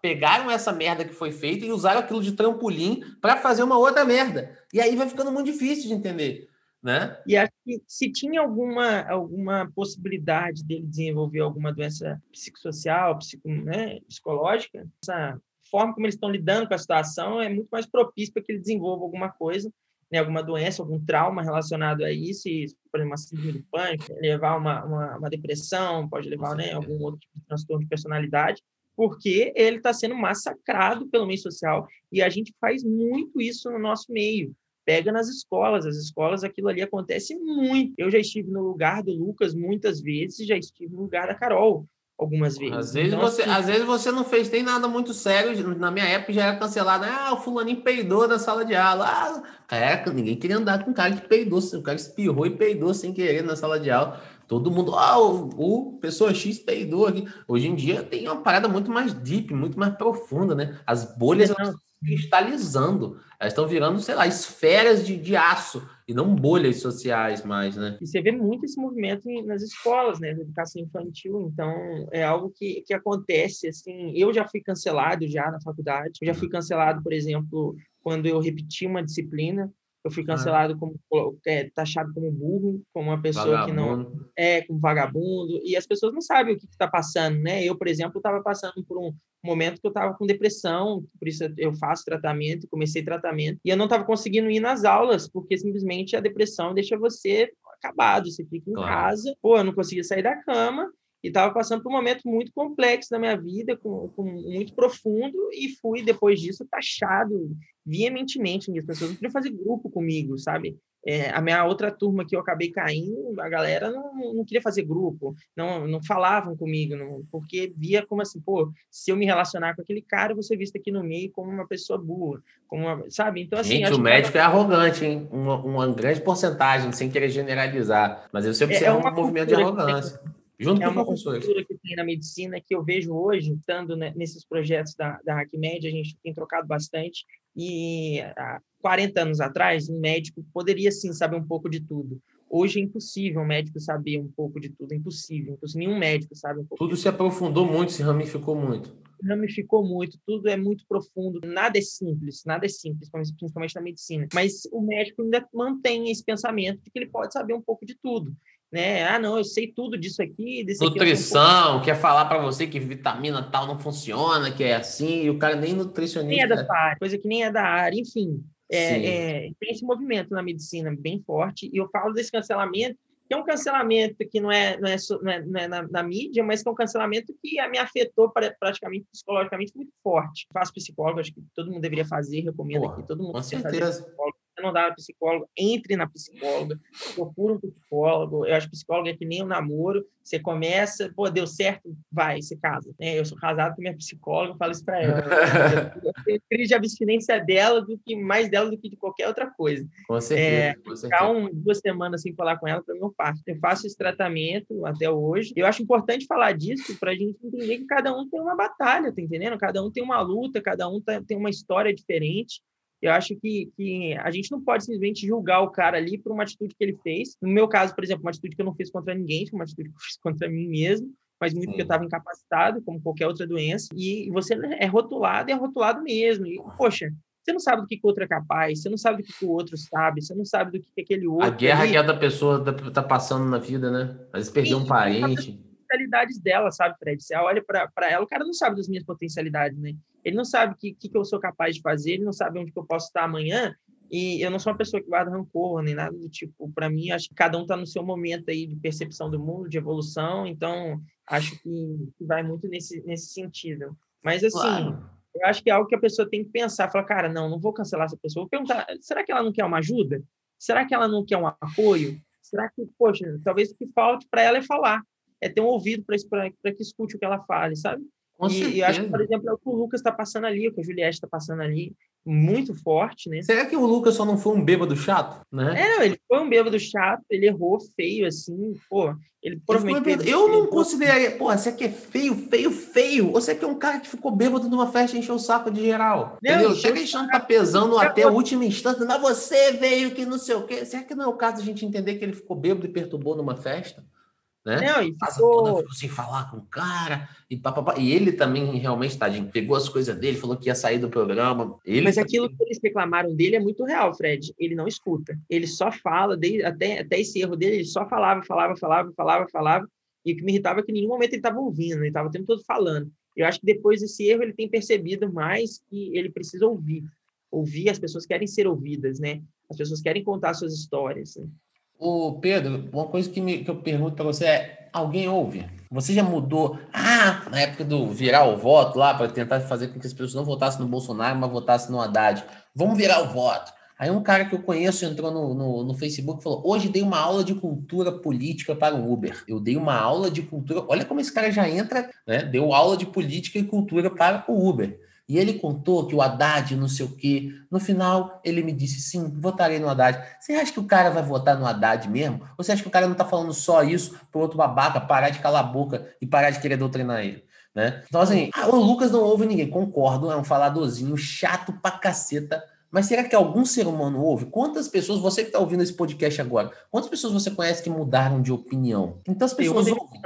pegaram essa merda que foi feita e usaram aquilo de trampolim para fazer uma outra merda. E aí vai ficando muito difícil de entender né? E acho que se tinha alguma, alguma possibilidade dele desenvolver alguma doença psicossocial, psico, né, psicológica, essa forma como eles estão lidando com a situação é muito mais propício para que ele desenvolva alguma coisa, né, alguma doença, algum trauma relacionado a isso, e, por exemplo, uma síndrome do pânico, levar uma, uma, uma depressão, pode levar né, algum outro tipo de transtorno de personalidade, porque ele está sendo massacrado pelo meio social. E a gente faz muito isso no nosso meio pega nas escolas. As escolas, aquilo ali acontece muito. Eu já estive no lugar do Lucas muitas vezes e já estive no lugar da Carol algumas vezes. Às vezes, então, você, assim, às vezes você não fez nem nada muito sério. Na minha época já era cancelado. Ah, o fulaninho peidou na sala de aula. Ah, caraca, ninguém queria andar com um cara que peidou. O cara espirrou e peidou sem querer na sala de aula. Todo mundo, ah, o, o pessoa X peidou aqui. Hoje em dia tem uma parada muito mais deep, muito mais profunda, né? As bolhas não cristalizando. Elas estão virando, sei lá, esferas de, de aço e não bolhas sociais mais, né? E você vê muito esse movimento nas escolas, né? Na educação infantil. Então, é algo que, que acontece, assim... Eu já fui cancelado já na faculdade. Eu já fui cancelado, por exemplo, quando eu repeti uma disciplina. Eu fui ah. cancelado como é, taxado como burro, como uma pessoa vagabundo. que não é como vagabundo, e as pessoas não sabem o que está passando, né? Eu, por exemplo, estava passando por um momento que eu estava com depressão, por isso eu faço tratamento, comecei tratamento, e eu não estava conseguindo ir nas aulas, porque simplesmente a depressão deixa você acabado, você fica em claro. casa, pô, eu não conseguia sair da cama, e estava passando por um momento muito complexo na minha vida, com, com, muito profundo, e fui, depois disso, taxado veementemente. As pessoas não queriam fazer grupo comigo, sabe? É, a minha outra turma que eu acabei caindo, a galera não, não queria fazer grupo, não, não falavam comigo, não, porque via como assim, pô, se eu me relacionar com aquele cara, eu vou ser visto aqui no meio como uma pessoa boa, como uma, sabe? Então, assim. Gente, o médico que... é arrogante, hein? Uma, uma, grande porcentagem, sem querer generalizar, mas eu sempre observo é, é um movimento de arrogância. Junto é com uma cultura que tem na medicina que eu vejo hoje, estando né, nesses projetos da, da HackMed, a gente tem trocado bastante, e há 40 anos atrás, um médico poderia sim saber um pouco de tudo. Hoje é impossível um médico saber um pouco de tudo, é impossível. Então, nenhum médico sabe um pouco. Tudo se aprofundou muito, se ramificou muito. Ramificou muito, tudo é muito profundo, nada é simples, nada é simples, principalmente na medicina. Mas o médico ainda mantém esse pensamento de que ele pode saber um pouco de tudo né? Ah, não, eu sei tudo disso aqui. Nutrição, aqui, quer falar para você que vitamina tal não funciona, que é assim, e o cara nem nutricionista. Nem é da área, coisa que nem é da área, enfim. É, é, tem esse movimento na medicina bem forte, e eu falo desse cancelamento, que é um cancelamento que não é, não é, não é, não é na, na, mídia, mas que é um cancelamento que me afetou praticamente psicologicamente muito forte. Faço psicólogo, acho que todo mundo deveria fazer, recomendo Porra, aqui, todo mundo com certeza não dá na psicóloga, entre na psicóloga, procura um psicólogo. Eu acho que psicólogo é que nem um namoro. Você começa, pô, deu certo, vai, você casa. É, eu sou casado com minha psicóloga, falo isso para ela. eu tenho crise de abstinência dela do que mais dela do que de qualquer outra coisa. Com certeza. É, com. Ficar um, duas semanas sem falar com ela, para mim, eu faço. Eu faço esse tratamento até hoje. Eu acho importante falar disso para a gente entender que cada um tem uma batalha, tá entendendo? Cada um tem uma luta, cada um tá, tem uma história diferente. Eu acho que, que a gente não pode simplesmente julgar o cara ali por uma atitude que ele fez. No meu caso, por exemplo, uma atitude que eu não fiz contra ninguém, foi uma atitude que eu fiz *laughs* contra mim mesmo, mas muito Sim. porque eu estava incapacitado, como qualquer outra doença. E você é rotulado e é rotulado mesmo. E, poxa, você não sabe do que, que o outro é capaz, você não sabe do que, que o outro sabe, você não sabe do que, que aquele outro. A guerra que a pessoa está tá passando na vida, né? Às vezes perdeu um parente. Potencialidades dela, sabe, Fred? Você olha para ela, o cara não sabe das minhas potencialidades, né? Ele não sabe o que, que, que eu sou capaz de fazer, ele não sabe onde que eu posso estar amanhã. E eu não sou uma pessoa que guarda rancor nem nada do tipo. Para mim, acho que cada um está no seu momento aí de percepção do mundo, de evolução. Então, acho que vai muito nesse, nesse sentido. Mas, assim, claro. eu acho que é algo que a pessoa tem que pensar. Falar, cara, não, não vou cancelar essa pessoa. Vou perguntar, será que ela não quer uma ajuda? Será que ela não quer um apoio? Será que, poxa, talvez o que falte para ela é falar. É ter um ouvido para que escute o que ela fale, sabe? E, e acho que, por exemplo, é o que o Lucas está passando ali, o que a Juliette está passando ali, muito forte, né? Será que o Lucas só não foi um bêbado chato, né? É, ele foi um bêbado chato, ele errou feio, assim, pô, ele provavelmente... eu não consideraria, pô, você aqui é feio, feio, feio, ou você que é um cara que ficou bêbado numa festa e encheu o saco de geral, não, entendeu? Chega a gente tá pesando até a última instância, mas você veio que não sei o quê, será que não é o caso de a gente entender que ele ficou bêbado e perturbou numa festa? Né? Não, e ficou... toda sem falar com o cara e papapá. E ele também realmente, tadinho, pegou as coisas dele, falou que ia sair do programa. Ele Mas aquilo que eles reclamaram dele é muito real, Fred. Ele não escuta. Ele só fala, desde, até, até esse erro dele, ele só falava, falava, falava, falava, falava. E o que me irritava é que em nenhum momento ele estava ouvindo, ele estava o tempo todo falando. Eu acho que depois desse erro ele tem percebido mais que ele precisa ouvir. Ouvir, as pessoas querem ser ouvidas, né? As pessoas querem contar suas histórias. Né? Ô, Pedro, uma coisa que, me, que eu pergunto para você é: alguém ouve? Você já mudou? Ah, na época do virar o voto lá, para tentar fazer com que as pessoas não votassem no Bolsonaro, mas votassem no Haddad. Vamos virar o voto. Aí um cara que eu conheço entrou no, no, no, Facebook e falou: Hoje dei uma aula de cultura política para o Uber. Eu dei uma aula de cultura. Olha como esse cara já entra, né? Deu aula de política e cultura para o Uber. E ele contou que o Haddad, não sei o quê. No final, ele me disse: sim, votarei no Haddad. Você acha que o cara vai votar no Haddad mesmo? Ou você acha que o cara não está falando só isso para outro babaca parar de calar a boca e parar de querer doutrinar ele? Né? Então, assim, ah, o Lucas não ouve ninguém. Concordo, é um faladorzinho chato pra caceta. Mas será que algum ser humano ouve? Quantas pessoas, você que está ouvindo esse podcast agora, quantas pessoas você conhece que mudaram de opinião? Então as pessoas eu ouvem.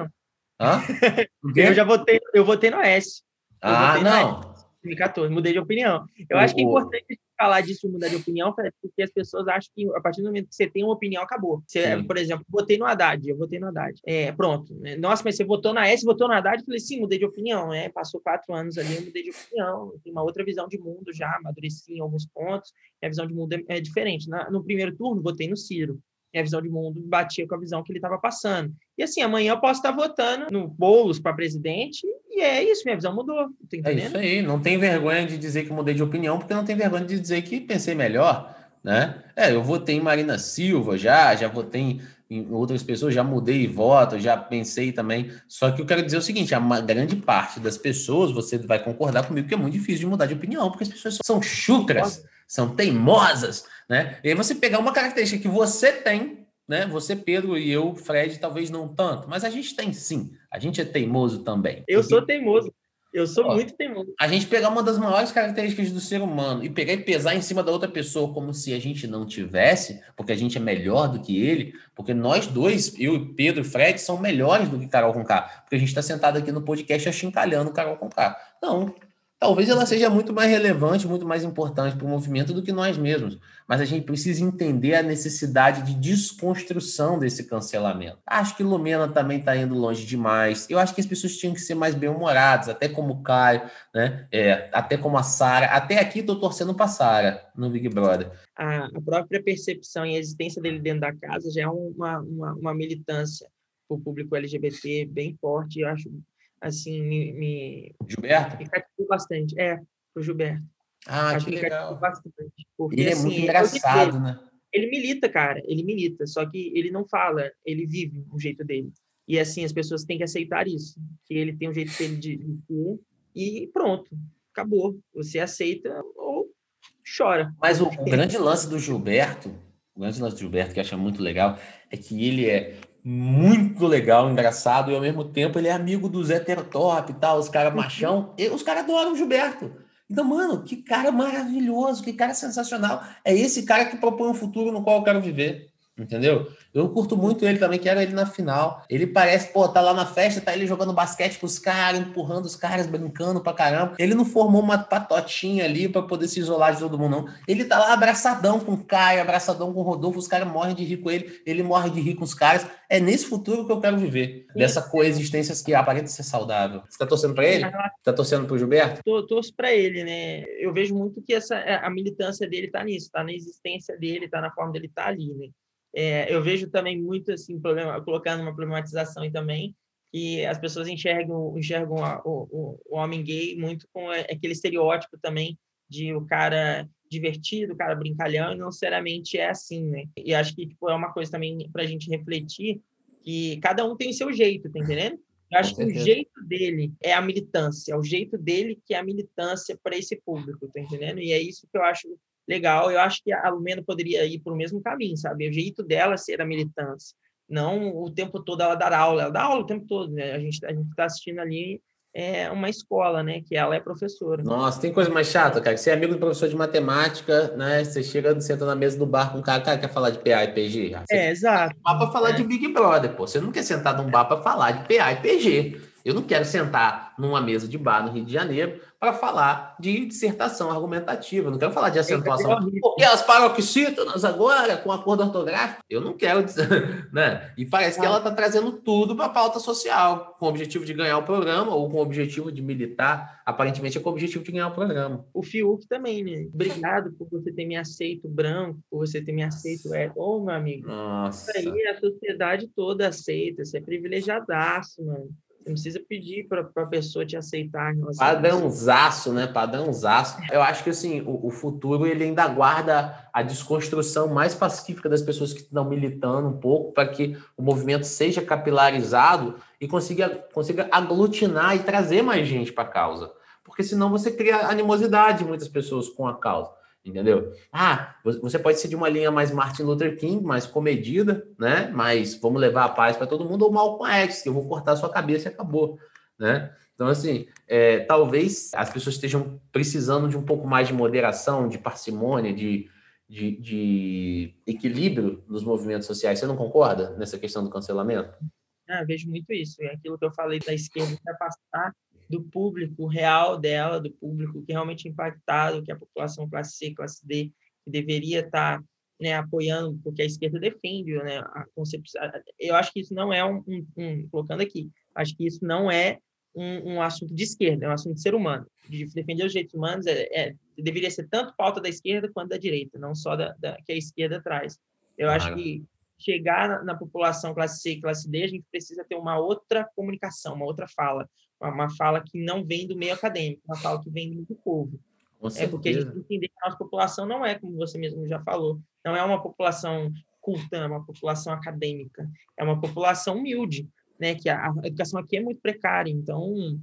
Hã? *laughs* eu já votei, eu votei no S. Eu ah, não. 2014, mudei de opinião. Eu o, acho que é importante falar disso, mudar de opinião, porque as pessoas acham que a partir do momento que você tem uma opinião, acabou. Você, por exemplo, votei no Haddad, eu votei no Haddad. É, pronto. Nossa, mas você votou na S, votou no Haddad? Eu falei, sim, mudei de opinião. É, passou quatro anos ali, eu mudei de opinião. Tem uma outra visão de mundo já, amadureci em alguns pontos. A visão de mundo é, é diferente. Na, no primeiro turno, votei no Ciro minha visão de mundo batia com a visão que ele estava passando. E assim, amanhã eu posso estar votando no Boulos para presidente, e é isso, minha visão mudou. Tá é isso aí, não tem vergonha de dizer que mudei de opinião, porque não tem vergonha de dizer que pensei melhor. Né? É, eu votei em Marina Silva já, já votei em outras pessoas, já mudei de voto, já pensei também. Só que eu quero dizer o seguinte: a grande parte das pessoas, você vai concordar comigo que é muito difícil de mudar de opinião, porque as pessoas são chucras, são teimosas, né? E aí você pegar uma característica que você tem, né? Você, Pedro e eu, Fred, talvez não tanto, mas a gente tem sim. A gente é teimoso também. Eu sou teimoso. Eu sou Ó, muito teimoso. A gente pegar uma das maiores características do ser humano e pegar e pesar em cima da outra pessoa como se a gente não tivesse, porque a gente é melhor do que ele, porque nós dois, eu, Pedro e Fred, são melhores do que Carol Conká, porque a gente está sentado aqui no podcast achincalhando Carol Conká. Não, Talvez ela seja muito mais relevante, muito mais importante para o movimento do que nós mesmos. Mas a gente precisa entender a necessidade de desconstrução desse cancelamento. Acho que Lumena também está indo longe demais. Eu acho que as pessoas tinham que ser mais bem-humoradas, até como o Caio, né? É, até como a Sara. Até aqui estou torcendo para Sara no Big Brother. A, a, própria percepção e a existência dele dentro da casa já é uma, uma, uma militância para o público LGBT bem forte. Eu acho assim, me, me, Gilberto? me cativou bastante. É, o Gilberto. Ah, Acho que legal. Bastante, porque, ele é assim, muito é engraçado, né? Ele milita, cara, ele milita, só que ele não fala, ele vive o jeito dele. E assim, as pessoas têm que aceitar isso, que ele tem um jeito dele de, de e pronto, acabou. Você aceita ou chora. Mas o, o grande lance do Gilberto, o grande lance do Gilberto, que eu acho muito legal, é que ele é muito legal, engraçado, e ao mesmo tempo ele é amigo do Zé Terotop e tal, os caras machão, *laughs* e os caras adoram o Gilberto. Então, mano, que cara maravilhoso, que cara sensacional. É esse cara que propõe um futuro no qual eu quero viver. Entendeu? Eu curto muito ele também, quero ele na final. Ele parece, pô, tá lá na festa, tá ele jogando basquete com os caras, empurrando os caras, brincando pra caramba. Ele não formou uma patotinha ali para poder se isolar de todo mundo, não. Ele tá lá abraçadão com o Caio, abraçadão com o Rodolfo, os caras morrem de rir com ele, ele morre de rir com os caras. É nesse futuro que eu quero viver, dessa coexistência que aparenta ser saudável. Você tá torcendo para ele? Tá torcendo pro Gilberto? Tô, torço para ele, né? Eu vejo muito que essa, a militância dele tá nisso, tá na existência dele, tá na forma dele tá ali, né? É, eu vejo também muito assim problema, colocando uma problematização aí também que as pessoas enxergam enxergam a, o, o, homem gay muito com aquele estereótipo também de o cara divertido, o cara brincalhão, e não necessariamente é assim, né? E acho que tipo, é uma coisa também para a gente refletir que cada um tem o seu jeito, tá entendendo? Eu acho que o jeito dele é a militância, é o jeito dele que é a militância para esse público, tá entendendo? E é isso que eu acho legal. Eu acho que a Lumena poderia ir para o mesmo caminho, sabe? O jeito dela ser a militância, não o tempo todo ela dar aula. Ela dá aula o tempo todo, né? A gente a gente está assistindo ali é uma escola, né? Que ela é professora. Nossa, tem coisa mais chata, cara. Você é amigo do professor de matemática, né? Você chega, senta na mesa do bar com um cara, cara quer falar de PA e PG. Você é, exato. Bar para falar é. de Big Brother, pô. Você não quer sentar num bar para falar de PA e PG. Eu não quero sentar numa mesa de bar no Rio de Janeiro para falar de dissertação argumentativa, não quero falar de acentuação. Porque as paroxítonas agora, com acordo ortográfico, eu não quero, *laughs* né? E parece que ela está trazendo tudo para a pauta social, com o objetivo de ganhar o programa ou com o objetivo de militar, aparentemente é com o objetivo de ganhar o programa. O Fiuk também, né? Obrigado por você ter me aceito branco, por você ter me aceito é, ô, oh, meu amigo. Nossa. Isso aí a sociedade toda aceita, você é privilegiadaço, mano. Não precisa pedir para a pessoa te aceitar. Padrãozaço, né? Padrãozaço. Eu acho que assim, o, o, futuro ele ainda guarda a desconstrução mais pacífica das pessoas que estão militando um pouco para que o movimento seja capilarizado e consiga, consiga aglutinar e trazer mais gente para a causa. Porque senão você cria animosidade em muitas pessoas com a causa entendeu? Ah, você pode ser de uma linha mais Martin Luther King, mais comedida, né? Mas vamos levar a paz para todo mundo, ou Malcolm X, que eu vou cortar sua cabeça e acabou, né? Então, assim, é, talvez as pessoas estejam precisando de um pouco mais de moderação, de parcimônia, de, de, de equilíbrio nos movimentos sociais. Você não concorda nessa questão do cancelamento? Ah, vejo muito isso. É aquilo que eu falei da esquerda se afastar do público real dela, do público que realmente é impactado, que é a população classe C, classe D, que deveria estar né, apoiando, porque a esquerda defende né, a concepção. Eu acho que isso não é um, um, um colocando aqui, acho que isso não é um, um, assunto de esquerda, é um assunto de ser humano. De defender os direitos humanos é, é, deveria ser tanto pauta da esquerda quanto da direita, não só da, da que a esquerda traz. Eu claro. acho que chegar na, na, população classe C e classe D, a gente precisa ter uma outra comunicação, uma outra fala, uma, fala que não vem do meio acadêmico, uma fala que vem do povo. é porque a gente tem que entender que a nossa população não é, como você mesmo já falou, não é uma população culta, é uma população acadêmica, é uma população humilde, né? Que a, a educação aqui é muito precária, então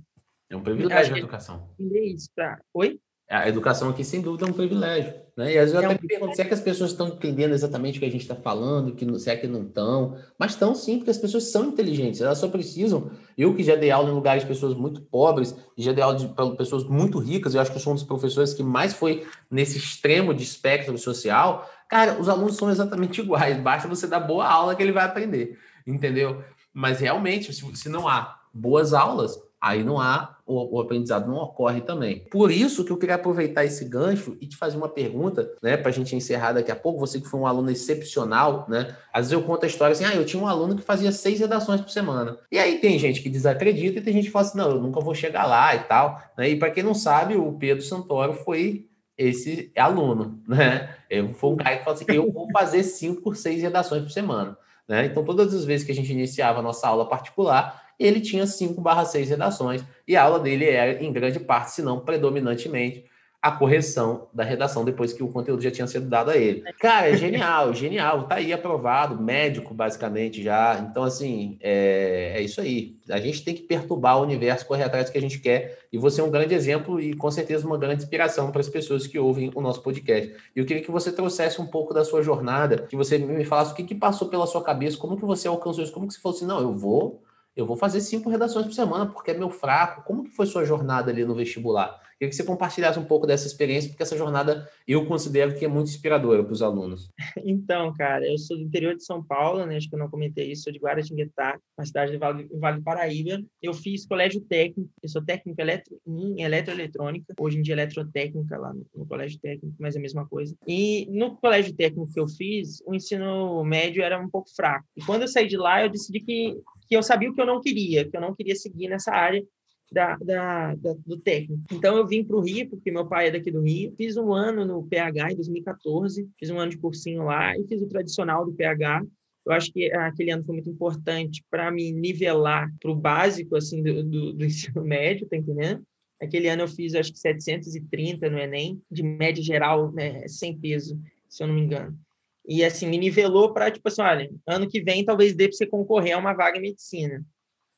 é um privilégio a educação. Entender isso pra... Oi? A educação aqui, sem dúvida, é um privilégio. Né? E às vezes eu é até me pergunto, será que as pessoas estão entendendo exatamente o que a gente está falando, que, será que não estão? Mas estão sim, porque as pessoas são inteligentes, elas só precisam. Eu que já dei aula em lugares de pessoas muito pobres, e já dei aula de pessoas muito ricas, eu acho que eu sou um dos professores que mais foi nesse extremo de espectro social. Cara, os alunos são exatamente *laughs* iguais, basta você dar boa aula que ele vai aprender, entendeu? Mas realmente, se, se não há boas aulas, aí não há, o, o, aprendizado não ocorre também. Por isso que eu queria aproveitar esse gancho e te fazer uma pergunta, né, para a gente encerrar daqui a pouco. Você que foi um aluno excepcional, né? Às vezes eu conto a história assim, ah, eu tinha um aluno que fazia seis redações por semana. E aí tem gente que desacredita e tem gente que fala assim, não, eu nunca vou chegar lá e tal. Né? E para quem não sabe, o Pedro Santoro foi esse aluno, né? Eu, foi um cara que falou assim, eu vou fazer cinco por seis redações por semana. Né? Então, todas as vezes que a gente iniciava a nossa aula particular, ele tinha 5 barra 6 redações, e a aula dele era, em grande parte, se não predominantemente, a correção da redação depois que o conteúdo já tinha sido dado a ele. Cara, é genial, *laughs* genial. Tá aí aprovado, médico basicamente já. Então, assim, é, é isso aí. A gente tem que perturbar o universo, correr atrás do que a gente quer. E você é um grande exemplo e, com certeza, uma grande inspiração para as pessoas que ouvem o nosso podcast. E eu queria que você trouxesse um pouco da sua jornada, que você me falasse o que, que passou pela sua cabeça, como que você alcançou isso, como que você falou assim, não, eu vou eu vou fazer cinco redações por semana porque é meu fraco. Como que foi sua jornada ali no vestibular? Queria que você compartilhasse um pouco dessa experiência, porque essa jornada eu considero que é muito inspiradora para os alunos. *laughs* Então, cara, eu sou do interior de São Paulo, né? Acho que eu não comentei isso, sou de Guaratinguetá, uma cidade do Vale, vale do Paraíba. Eu fiz colégio técnico, eu sou técnico eletro, em eletroeletrônica, hoje em dia eletrotécnica lá no, no colégio técnico, mas é a mesma coisa. E no colégio técnico que eu fiz, o ensino médio era um pouco fraco. E quando eu saí de lá, eu decidi que que eu sabia o que eu não queria, que eu não queria seguir nessa área da, da, da, do técnico. Então, eu vim para o Rio, porque meu pai é daqui do Rio. Fiz um ano no PH em 2014, fiz um ano de cursinho lá e fiz o tradicional do PH. Eu acho que aquele ano foi muito importante para me nivelar para o básico assim do, do, do, *laughs* ensino médio, tá entendendo? Aquele ano eu fiz, acho que 730 no Enem, de média geral, né, sem peso, se eu não me engano. E assim, me nivelou para, tipo assim, olha, ano que vem talvez dê para você concorrer a uma vaga em medicina.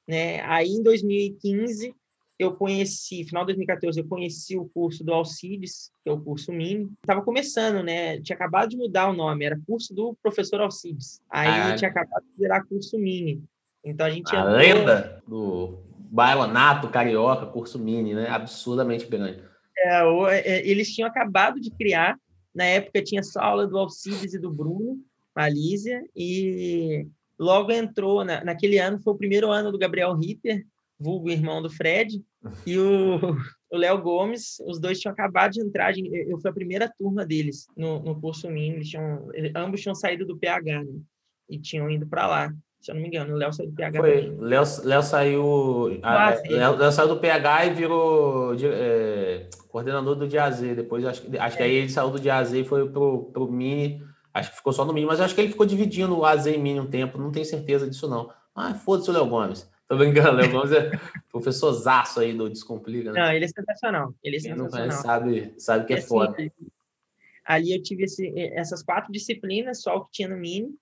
Né? Aí, em 2015, eu conheci, final de 2014, eu conheci o curso do Alcides, que é o curso Mini. Estava começando, né? Tinha acabado de mudar o nome, era curso do professor Alcides. Aí ah, tinha acabado de virar curso Mini. Então a gente. A entrou... lenda do baionato carioca, curso Mini, né? Absurdamente grande. É, é, eles tinham acabado de criar na época tinha só aula do Alcides e do Bruno, Malísia, e logo entrou, na, naquele ano, foi o primeiro ano do Gabriel Ripper, vulgo irmão do Fred, e o Léo Gomes, os dois tinham acabado de entrar, eu fui a primeira turma deles no, no curso mínimo, eles tinham, ambos tinham saído do PH, né? E tinham ido para lá, se eu não me engano, o Léo saiu do PH Foi, Léo, Léo saiu... Ah, Léo, Léo, saiu do PH e virou... É coordenador do DAZ. Depois acho, acho que aí ele saiu do DAZ e foi pro, pro Mini. Acho que ficou só no Mini, mas acho que ele ficou dividindo o AZ e Mini um tempo. Não tenho certeza disso, não. Ah, foda-se o Léo Gomes. Tô brincando, Léo Gomes é *laughs* professor zaço aí do Descomplica. Né? Não, ele é sensacional. Ele é Quem sensacional. Não conhece, sabe, sabe que é, é foda. ali eu tive esse, essas quatro disciplinas, só o que tinha no Mini.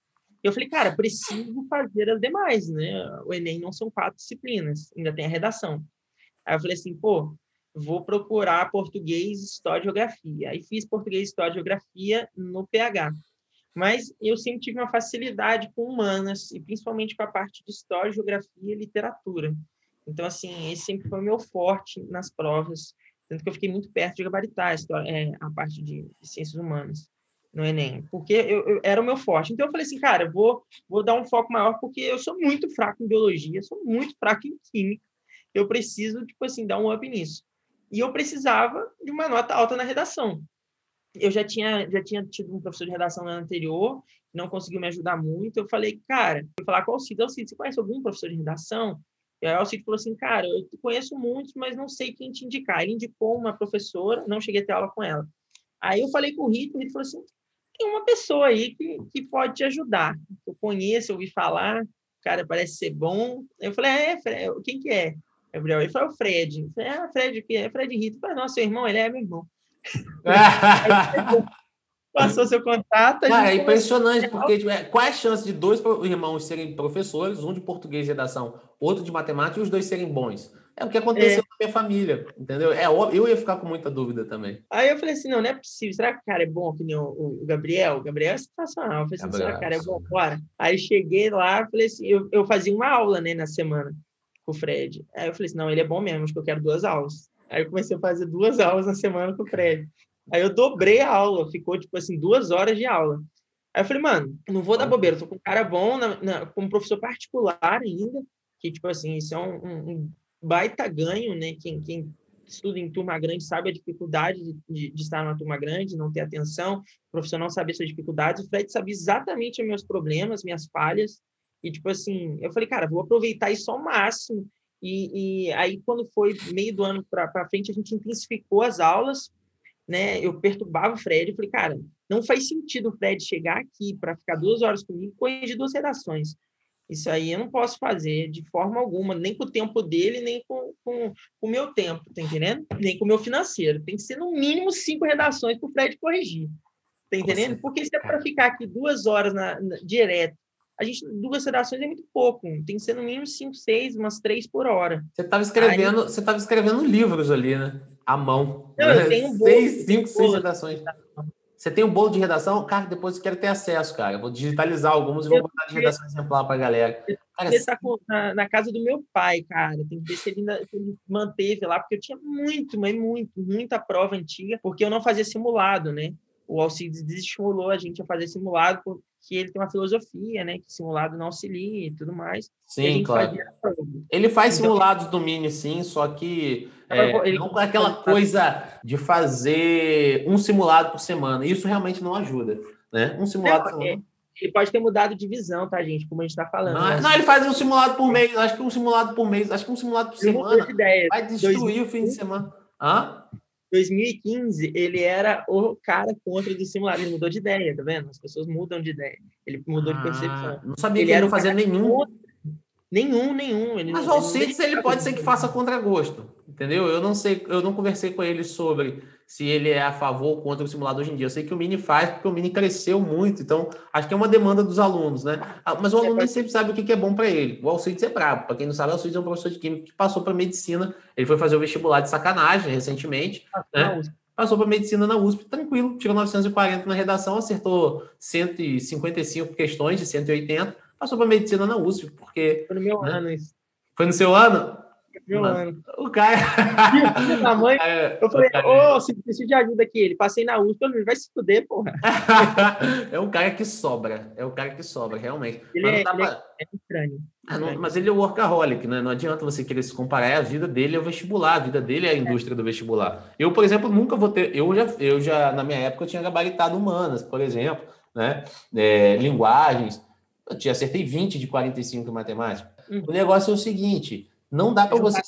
Eu falei, cara, preciso fazer as demais, né? O Enem não são quatro disciplinas, ainda tem a redação. Aí eu falei assim, pô, vou procurar português, história e geografia. Aí fiz português, história e geografia no PH. Mas eu sempre tive uma facilidade com humanas, e principalmente com a parte de história, geografia e literatura. Então, assim, esse sempre foi o meu forte nas provas, tanto que eu fiquei muito perto de gabaritar a, história, é, a parte de, ciências humanas no Enem, porque eu, eu, era o meu forte. Então, eu falei assim, cara, vou, vou dar um foco maior, porque eu sou muito fraco em biologia, sou muito fraco em química, eu preciso, tipo assim, dar um up nisso e eu precisava de uma nota alta na redação. Eu já tinha, já tinha tido um professor de redação no ano anterior, não conseguiu me ajudar muito. Eu falei, cara, fui falar com o Alcide, Alcide, você conhece algum professor de redação? E aí o Alcide falou assim, cara, eu conheço muitos, mas não sei quem te indicar. Ele indicou uma professora, não cheguei a ter aula com ela. Aí eu falei com o Rito, o Rito falou assim, tem uma pessoa aí que, que pode te ajudar. Eu conheço, eu ouvi falar, o cara parece ser bom. Eu falei, é, quem que é? Gabriel. Ele falou, o Fred. falei, ah, Fred, que é Fred Rito. Eu falei, nossa, seu irmão, ele é meu irmão. *laughs* Passou seu contato. é impressionante, porque tipo, é, qual é a chance de dois irmãos serem professores, um de português e redação, outro de matemática, e os dois serem bons? É o que aconteceu é. com a minha família, entendeu? É, eu ia ficar com muita dúvida também. Aí eu falei assim, não, não é possível. Será que o cara é bom, que nem o, o Gabriel? O Gabriel é sensacional. Eu falei assim, será que o cara é bom? Bora. Aí cheguei lá, falei assim, eu, eu fazia uma aula, né, na semana com o Fred. Aí eu falei assim, não, ele é bom mesmo, acho que eu quero duas aulas. Aí eu comecei a fazer duas *laughs* aulas na semana com o Fred. Aí eu dobrei a aula, ficou tipo assim, duas horas de aula. Aí eu falei, mano, não vou dar bobeira, tô com um cara bom, na, na, como professor particular ainda, que tipo assim, isso é um, um, um baita ganho, né? Quem, quem estuda em turma grande sabe a dificuldade de, de, de, estar numa turma grande, não ter atenção, o professor não saber suas dificuldades. O Fred sabia exatamente os meus problemas, minhas falhas, e, tipo assim, eu falei, cara, vou aproveitar isso ao máximo. E, e aí, quando foi meio do ano para frente, a gente intensificou as aulas, né? Eu perturbava o Fred. Eu falei, cara, não faz sentido o Fred chegar aqui para ficar duas horas comigo e corrigir duas redações. Isso aí eu não posso fazer de forma alguma, nem com o tempo dele, nem com, com, com o meu tempo, tá entendendo? Nem com o meu financeiro. Tem que ser no mínimo cinco redações para o Fred corrigir. Tá entendendo? Porque se é para ficar aqui duas horas na, na, direto, a gente, duas redações é muito pouco. Tem que ser no mínimo cinco, seis, umas três por hora. Você estava escrevendo, aí, você estava escrevendo livros ali, né? À mão. Não, eu *laughs* tenho um seis, cinco, seis redações. Você tem um bolo de redação? Cara, depois eu quero ter acesso, cara. Eu vou digitalizar alguns e vou botar de redação exemplar para a galera. Cara, está na, na, casa do meu pai, cara. Tem que ver se ele, ainda, se ele manteve lá, porque eu tinha muito, mas muito, muita prova antiga, porque eu não fazia simulado, né? O Alcides desestimulou a gente a fazer simulado, porque ele tem uma filosofia, né? Que simulado não auxilia e tudo mais. Sim, claro. Ele faz então, simulados do Mini, sim, só que é, ele, não com aquela coisa de fazer um simulado por semana. Isso realmente não ajuda, né? Um simulado não, é, Ele pode ter mudado de visão, tá, gente? Como a gente está falando. Não, né? não, ele faz um simulado por mês. Acho que um simulado por mês, acho que um simulado por semana ideia. vai destruir 2015, o fim de semana. Hã? 2015, ele era o cara contra do simulado. Ele mudou de ideia, tá vendo? As pessoas mudam de ideia. Ele mudou ah, de percepção. Não sabia ele que ele não fazia nenhum. Contra Nenhum, nenhum. Ele Mas o Alcides, ele pode ser que faça contra gosto, entendeu? Eu não sei, eu não conversei com ele sobre se ele é a favor ou contra o simulado hoje em dia. Eu sei que o Mini faz, porque o Mini cresceu muito, então acho que é uma demanda dos alunos, né? Ah, mas o aluno nem sempre sabe o que é bom para ele. O Alcides é brabo. Para quem não sabe, o Alcides é um professor de química que passou para medicina. Ele foi fazer o vestibular de sacanagem recentemente, ah, né? Passou para medicina na USP, tranquilo, tirou 940 na redação, acertou 155 questões de 180 passou para medicina na USP, porque. Foi no meu né? ano isso. Foi no seu ano? Meu ano. O cara. da mãe, *laughs* eu falei, ô, oh, se preciso de ajuda aqui. Ele passei na USP, ele vai se fuder, porra. *laughs* é um cara que sobra. É o cara que sobra, realmente. Ele, é, ele pra... é, estranho. Ah, não, mas ele é workaholic, né? Não adianta você querer se comparar. É a vida dele é o vestibular, a vida dele é a indústria do vestibular. Eu, por exemplo, nunca vou ter. Eu já, eu já na minha época, eu tinha gabaritado humanas, por exemplo, né? É, linguagens. Eu tinha acertei 20 de 45 em matemática. Uhum. O negócio é o seguinte: não dá para você.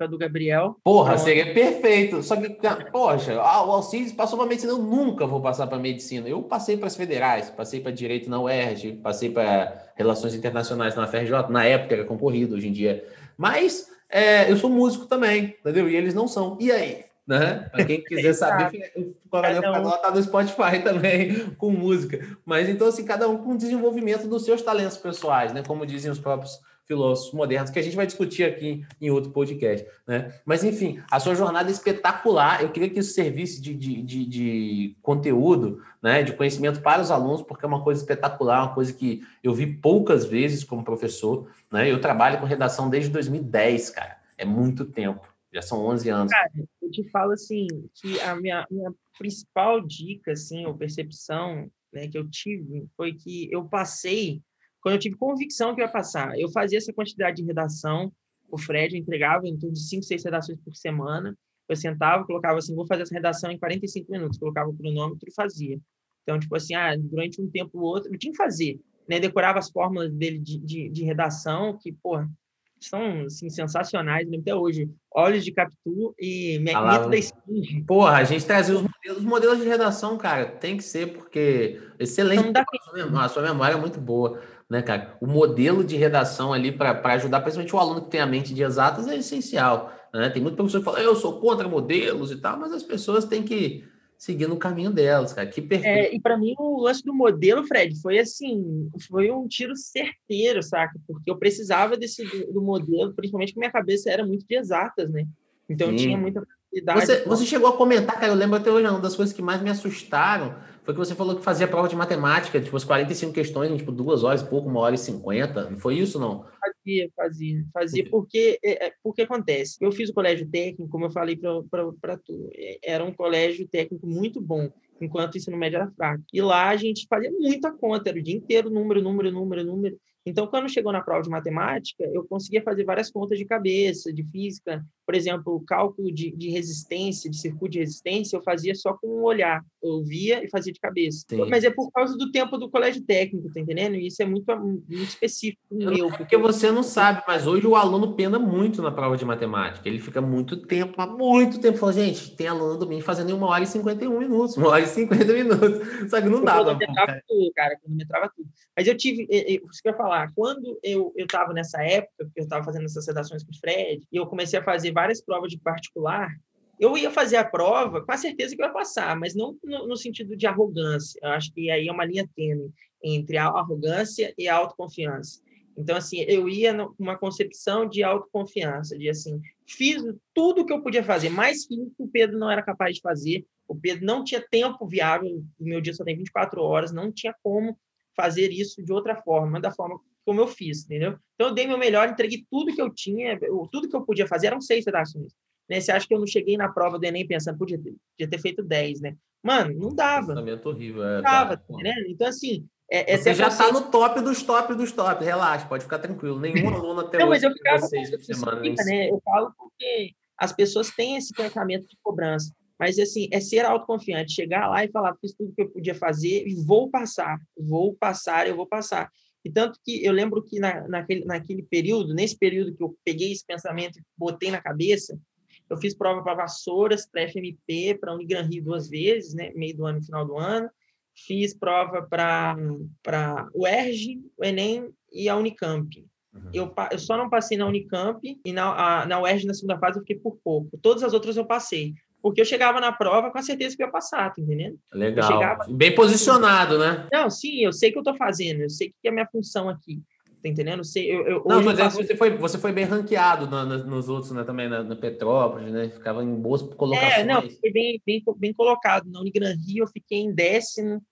A do Gabriel. Porra, seria perfeito. Só que, poxa, o Alcides passou para medicina. Eu nunca vou passar para medicina. Eu passei para as federais, passei para direito na UERJ, passei para relações internacionais na FRJ. Na época era concorrido, hoje em dia. Mas é, eu sou músico também, entendeu? E eles não são. E aí? né? Para quem *laughs* quiser saber, o Coronel Canal tá no Spotify *laughs* também, com música. Mas então, assim, cada um com desenvolvimento dos seus talentos pessoais, né? Como dizem os próprios filósofos modernos, que a gente vai discutir aqui em outro podcast, né? Mas, enfim, a sua jornada é espetacular. Eu queria que isso servisse de, de, de, de conteúdo, né? De conhecimento para os alunos, porque é uma coisa espetacular, uma coisa que eu vi poucas vezes como professor, né? Eu trabalho com redação desde 2010, cara. É muito tempo. Já são 11 anos. Cara, eu te falo assim, que a minha, minha principal dica, assim, ou percepção né, que eu tive foi que eu passei, quando eu tive convicção que ia passar, eu fazia essa quantidade de redação, o Fred entregava em torno de 5, 6 redações por semana, eu sentava, colocava assim, vou fazer essa redação em 45 minutos, colocava o cronômetro e fazia. Então, tipo assim, ah, durante um tempo ou outro, eu tinha que fazer, né? Decorava as fórmulas dele de, de, de redação, que, porra, são assim, sensacionais até hoje. Olhos de Capitu e Mito da Esfinge. Porra, a gente trazia os modelos, os modelos de redação, cara, tem que ser, porque excelente. Dá... A, sua memória, a sua memória é muito boa, né, cara? O modelo de redação ali para ajudar, principalmente o aluno que tem a mente de exatas, é essencial. Né? Tem muito professor que fala, eu sou contra modelos e tal, mas as pessoas têm que seguindo o caminho delas, cara. Que perfeito. É, e para mim, o lance do modelo, Fred, foi assim, foi um tiro certeiro, saca? Porque eu precisava desse do, do modelo, principalmente porque minha cabeça era muito de exatas, né? Então Sim. eu tinha muita facilidade. Você, você chegou a comentar, cara, eu lembro até hoje, uma das coisas que mais me assustaram foi que você falou que fazia prova de matemática, tipo, as 45 questões em, tipo, duas horas e pouco, uma hora e cinquenta. Não foi isso, não? Fazia, fazia. Fazia porque, é, é, porque acontece. Eu fiz o colégio técnico, como eu falei para tu, é, era um colégio técnico muito bom, enquanto o ensino médio era fraco. E lá a gente fazia muita conta, era o dia inteiro, número, número, número, número. Então, quando chegou na prova de matemática, eu conseguia fazer várias contas de cabeça, de física, por exemplo, o cálculo de, de, resistência, de circuito de resistência, eu fazia só com o olhar. Eu via e fazia de cabeça. Sim. Mas é por causa do tempo do colégio técnico, tá entendendo? E isso é muito, muito específico eu meu. Porque você não sabe, mas hoje o aluno pena muito na prova de matemática. Ele fica muito tempo, há muito tempo, falando, gente, tem aluno do mim fazendo em uma hora e 51 minutos, uma hora e 50 minutos. *laughs* Só que não dá. Cronometrava tudo, cara, cronometrava tudo. Mas eu tive, isso que eu ia falar, quando eu estava nessa época, eu estava fazendo essas redações com o Fred, e eu comecei a fazer várias provas de particular, eu ia fazer a prova com a certeza que eu ia passar, mas não no, no, sentido de arrogância. Eu acho que aí é uma linha tênue entre a arrogância e a autoconfiança. Então, assim, eu ia numa concepção de autoconfiança, de assim, fiz tudo o que eu podia fazer, mais que o Pedro não era capaz de fazer. O Pedro não tinha tempo viável, o meu dia só tem 24 horas, não tinha como fazer isso de outra forma, da forma como eu fiz, entendeu? Então, eu dei meu melhor, entreguei tudo que eu tinha, tudo que eu podia fazer, eram seis redações. Né? Você acha que eu não cheguei na prova do Enem pensando, podia ter, podia ter feito dez, né? Mano, não dava. Pensamento horrível. É, não dava, tá, né? Então, assim... É, é você já está no top dos top dos top, relaxa, pode ficar tranquilo. Nenhum aluno até não, hoje mas eu ficava vocês semana. né? Eu falo porque as pessoas têm esse pensamento de cobrança. Mas, assim, é ser autoconfiante, chegar lá e falar, fiz tudo que eu podia fazer e vou passar, vou passar, eu vou passar. E tanto que eu lembro que na, naquele, naquele período, nesse período que eu peguei esse pensamento e botei na cabeça, eu fiz prova para Vassouras, para FMP, para Unigran Rio duas vezes, né, meio do ano e final do ano. Fiz prova para o ERG, o Enem e a Unicamp. Uhum. Eu, eu só não passei na Unicamp e na, a, na UERJ, na segunda fase, eu fiquei por pouco. Todas as outras eu passei porque eu chegava na prova com a certeza que eu ia passar, tá entendendo? Legal. Chegava... Bem posicionado, né? Não, sim, eu sei que eu estou fazendo, eu sei que é a minha função aqui. Tá entendendo? Eu sei, eu, eu, não, mas é faço... você, foi, você foi bem ranqueado no, no, nos outros, né? Também na, na, Petrópolis, né? Ficava em boas colocações. É, não, foi bem, bem, bem colocado. Na Unigran Rio eu fiquei em décimo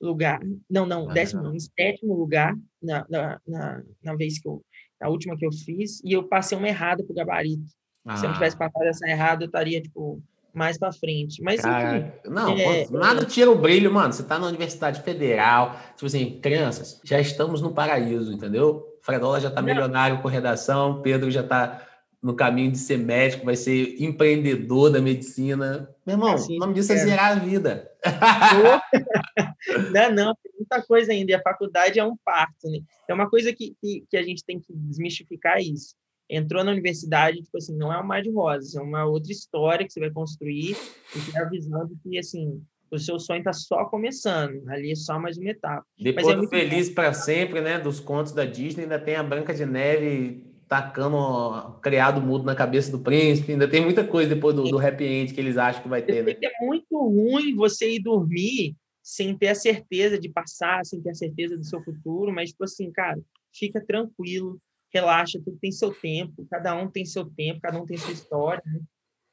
lugar. Não, não, ah, décimo não, em sétimo lugar na, na, na, na, vez que eu... Na última que eu fiz. E eu passei uma errada pro gabarito. Ah. Se eu não ah. tivesse passado essa errada, eu estaria, tipo mais para frente. Mas Cara, enfim, não, é, nada tira o brilho, mano. Você tá na Universidade Federal, tipo assim, crianças, já estamos no paraíso, entendeu? Fredola já tá não. milionário com redação, Pedro já tá no caminho de ser médico, vai ser empreendedor da medicina. Meu irmão, assim, o nome disso é, é zerar a vida. *laughs* não, não, tem muita coisa ainda. E a faculdade é um parto, né? É uma coisa que, que, que a gente tem que desmistificar isso entrou na universidade, tipo assim, não é um mar de rosas, é uma outra história que você vai construir e tá avisando que, assim, o seu sonho está só começando, ali é só mais uma etapa. Depois é do Feliz para Sempre, né, dos contos da Disney, ainda tem a Branca de Neve tacando criado mudo na cabeça do príncipe, ainda tem muita coisa depois do, do happy end que eles acham que vai ter, né? É muito ruim você ir dormir sem ter a certeza de passar, sem ter a certeza do seu futuro, mas, tipo assim, cara, fica tranquilo, relaxa, tudo tem seu tempo, cada um tem seu tempo, cada um tem sua história. Né?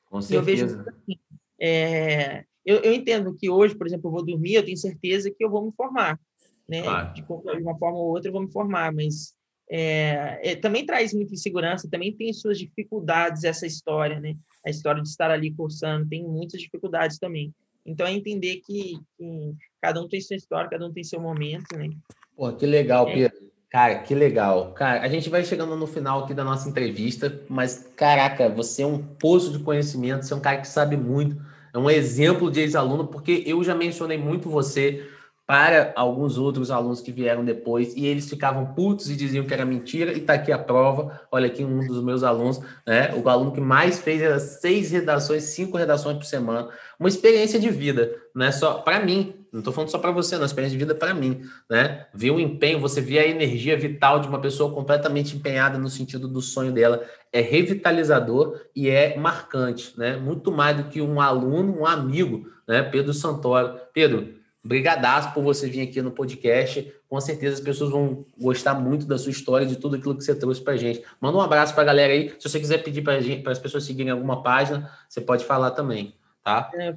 Com certeza. Eu vejo assim, é, eu, eu, entendo que hoje, por exemplo, eu vou dormir, eu tenho certeza que eu vou me formar, né? Claro. De, de, uma forma ou outra eu vou me formar, mas é, é, também traz muita insegurança, também tem suas dificuldades essa história, né? A história de estar ali cursando tem muitas dificuldades também. Então, é entender que, que cada um tem sua história, cada um tem seu momento, né? Pô, que legal, é. Pedro. Cara, que legal. Cara, a gente vai chegando no final aqui da nossa entrevista, mas caraca, você é um poço de conhecimento, você é um cara que sabe muito, é um exemplo de ex-aluno, porque eu já mencionei muito você para alguns outros alunos que vieram depois e eles ficavam putos e diziam que era mentira e tá aqui a prova. Olha aqui um dos meus alunos, né? O aluno que mais fez era seis redações, cinco redações por semana, uma experiência de vida, não é só para mim, não estou falando só para você, não, experiência de vida para mim, né? Ver o empenho, você vê a energia vital de uma pessoa completamente empenhada no sentido do sonho dela, é revitalizador e é marcante, né? Muito mais do que um aluno, um amigo, né? Pedro Santoro. Pedro, brigadaço por você vir aqui no podcast. Com certeza as pessoas vão gostar muito da sua história, de tudo aquilo que você trouxe para gente. Manda um abraço para a galera aí. Se você quiser pedir para as pessoas seguirem alguma página, você pode falar também, tá? É,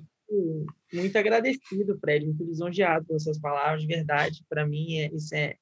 muito agradecido, Fred, muito lisonjeado pelas suas palavras, de verdade. Para mim, é, isso é,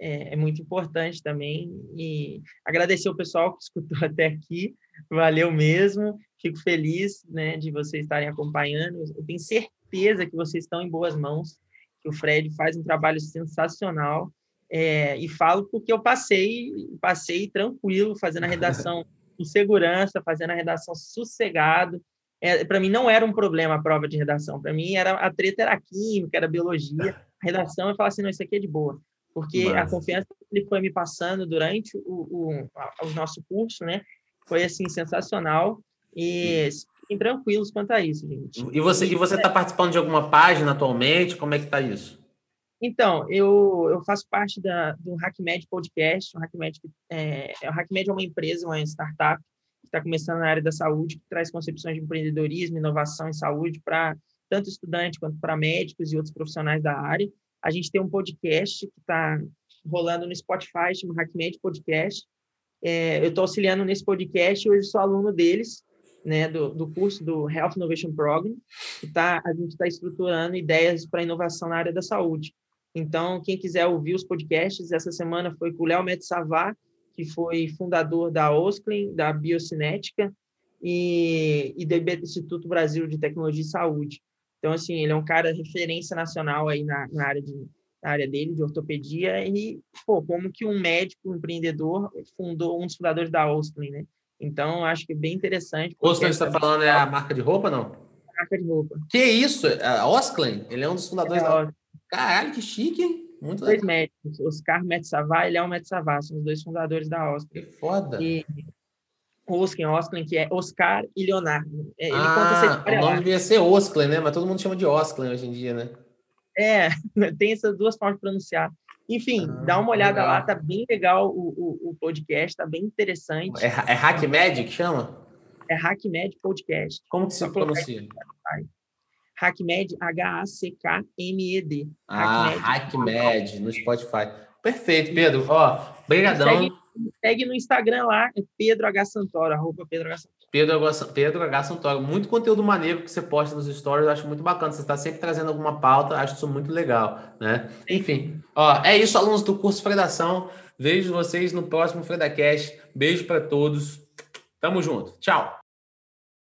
é, é, muito importante também. E agradecer o pessoal que *laughs* escutou até aqui, valeu mesmo. Fico feliz né, de vocês estarem acompanhando. Eu tenho certeza que vocês estão em boas mãos, que o Fred faz um trabalho sensacional. É, e falo porque eu passei, passei tranquilo fazendo a redação *laughs* com segurança, fazendo a redação sossegado. É, para mim não era um problema a prova de redação. Para mim era a treta era química, era biologia. *laughs* A redação eu falava assim, não, isso aqui é de boa, porque Mas... a confiança que ele foi me passando durante o, o, o nosso curso, né, foi assim sensacional. E fiquem tranquilos quanto a isso, gente. E você e você está participando de alguma página atualmente? Como é que está isso? Então, eu, eu faço parte da, do HackMed Podcast. O HackMed, é, o HackMed é uma empresa, uma startup que está começando na área da saúde, que traz concepções de empreendedorismo, inovação em saúde para tanto estudantes quanto para médicos e outros profissionais da área. A gente tem um podcast que está rolando no Spotify, chama HackMed Podcast. É, eu estou auxiliando nesse podcast e hoje sou aluno deles, né, do, do curso do Health Innovation Program, que tá, a gente está estruturando ideias para inovação na área da saúde. Então, quem quiser ouvir os podcasts, essa semana foi com o Léo Metsavá, que foi fundador da Osclen, da Biocinética e, e do Instituto Brasil de Tecnologia e Saúde. Então, assim, ele é um cara referência nacional aí na, na área de na área dele de ortopedia e pô, como que um médico um empreendedor fundou um dos fundadores da Osclen, né? Então, acho que é bem interessante. Osclen, você está falando é a marca de roupa, não? marca de roupa. Que isso? A Osclen? Ele é um dos fundadores é, da Caralho, que chique, hein? Muito dois legal. médicos, Oscar Metsavá e Léo Metsavá, são os dois fundadores da Oscar. Que foda. E Osclen, Osclen, que é Oscar e Leonardo. É, ele ah, o nome devia ser Osclen, né? Mas todo mundo chama de Osclen hoje em dia, né? É, *laughs* tem essas duas formas de pronunciar. Enfim, ah, dá uma olhada legal. lá, tá bem legal o, o, o, podcast, tá bem interessante. É, é HackMed que chama? É HackMed Podcast. Como que se pronuncia? HackMed, H-A-C-K-M-E-D. Ah, HackMed, no Spotify. Perfeito, Pedro. Ó, brigadão. Segue, segue, no Instagram lá, é Pedro H. Santoro, arroba Pedro H. Santoro. Pedro H. Pedro H. Santoro. Muito conteúdo maneiro que você posta nos stories, acho muito bacana. Você está sempre trazendo alguma pauta, acho isso muito legal, né? Enfim, ó, é isso, alunos do curso Fredação. Vejo vocês no próximo Fredacast. Beijo para todos. Tamo junto. Tchau.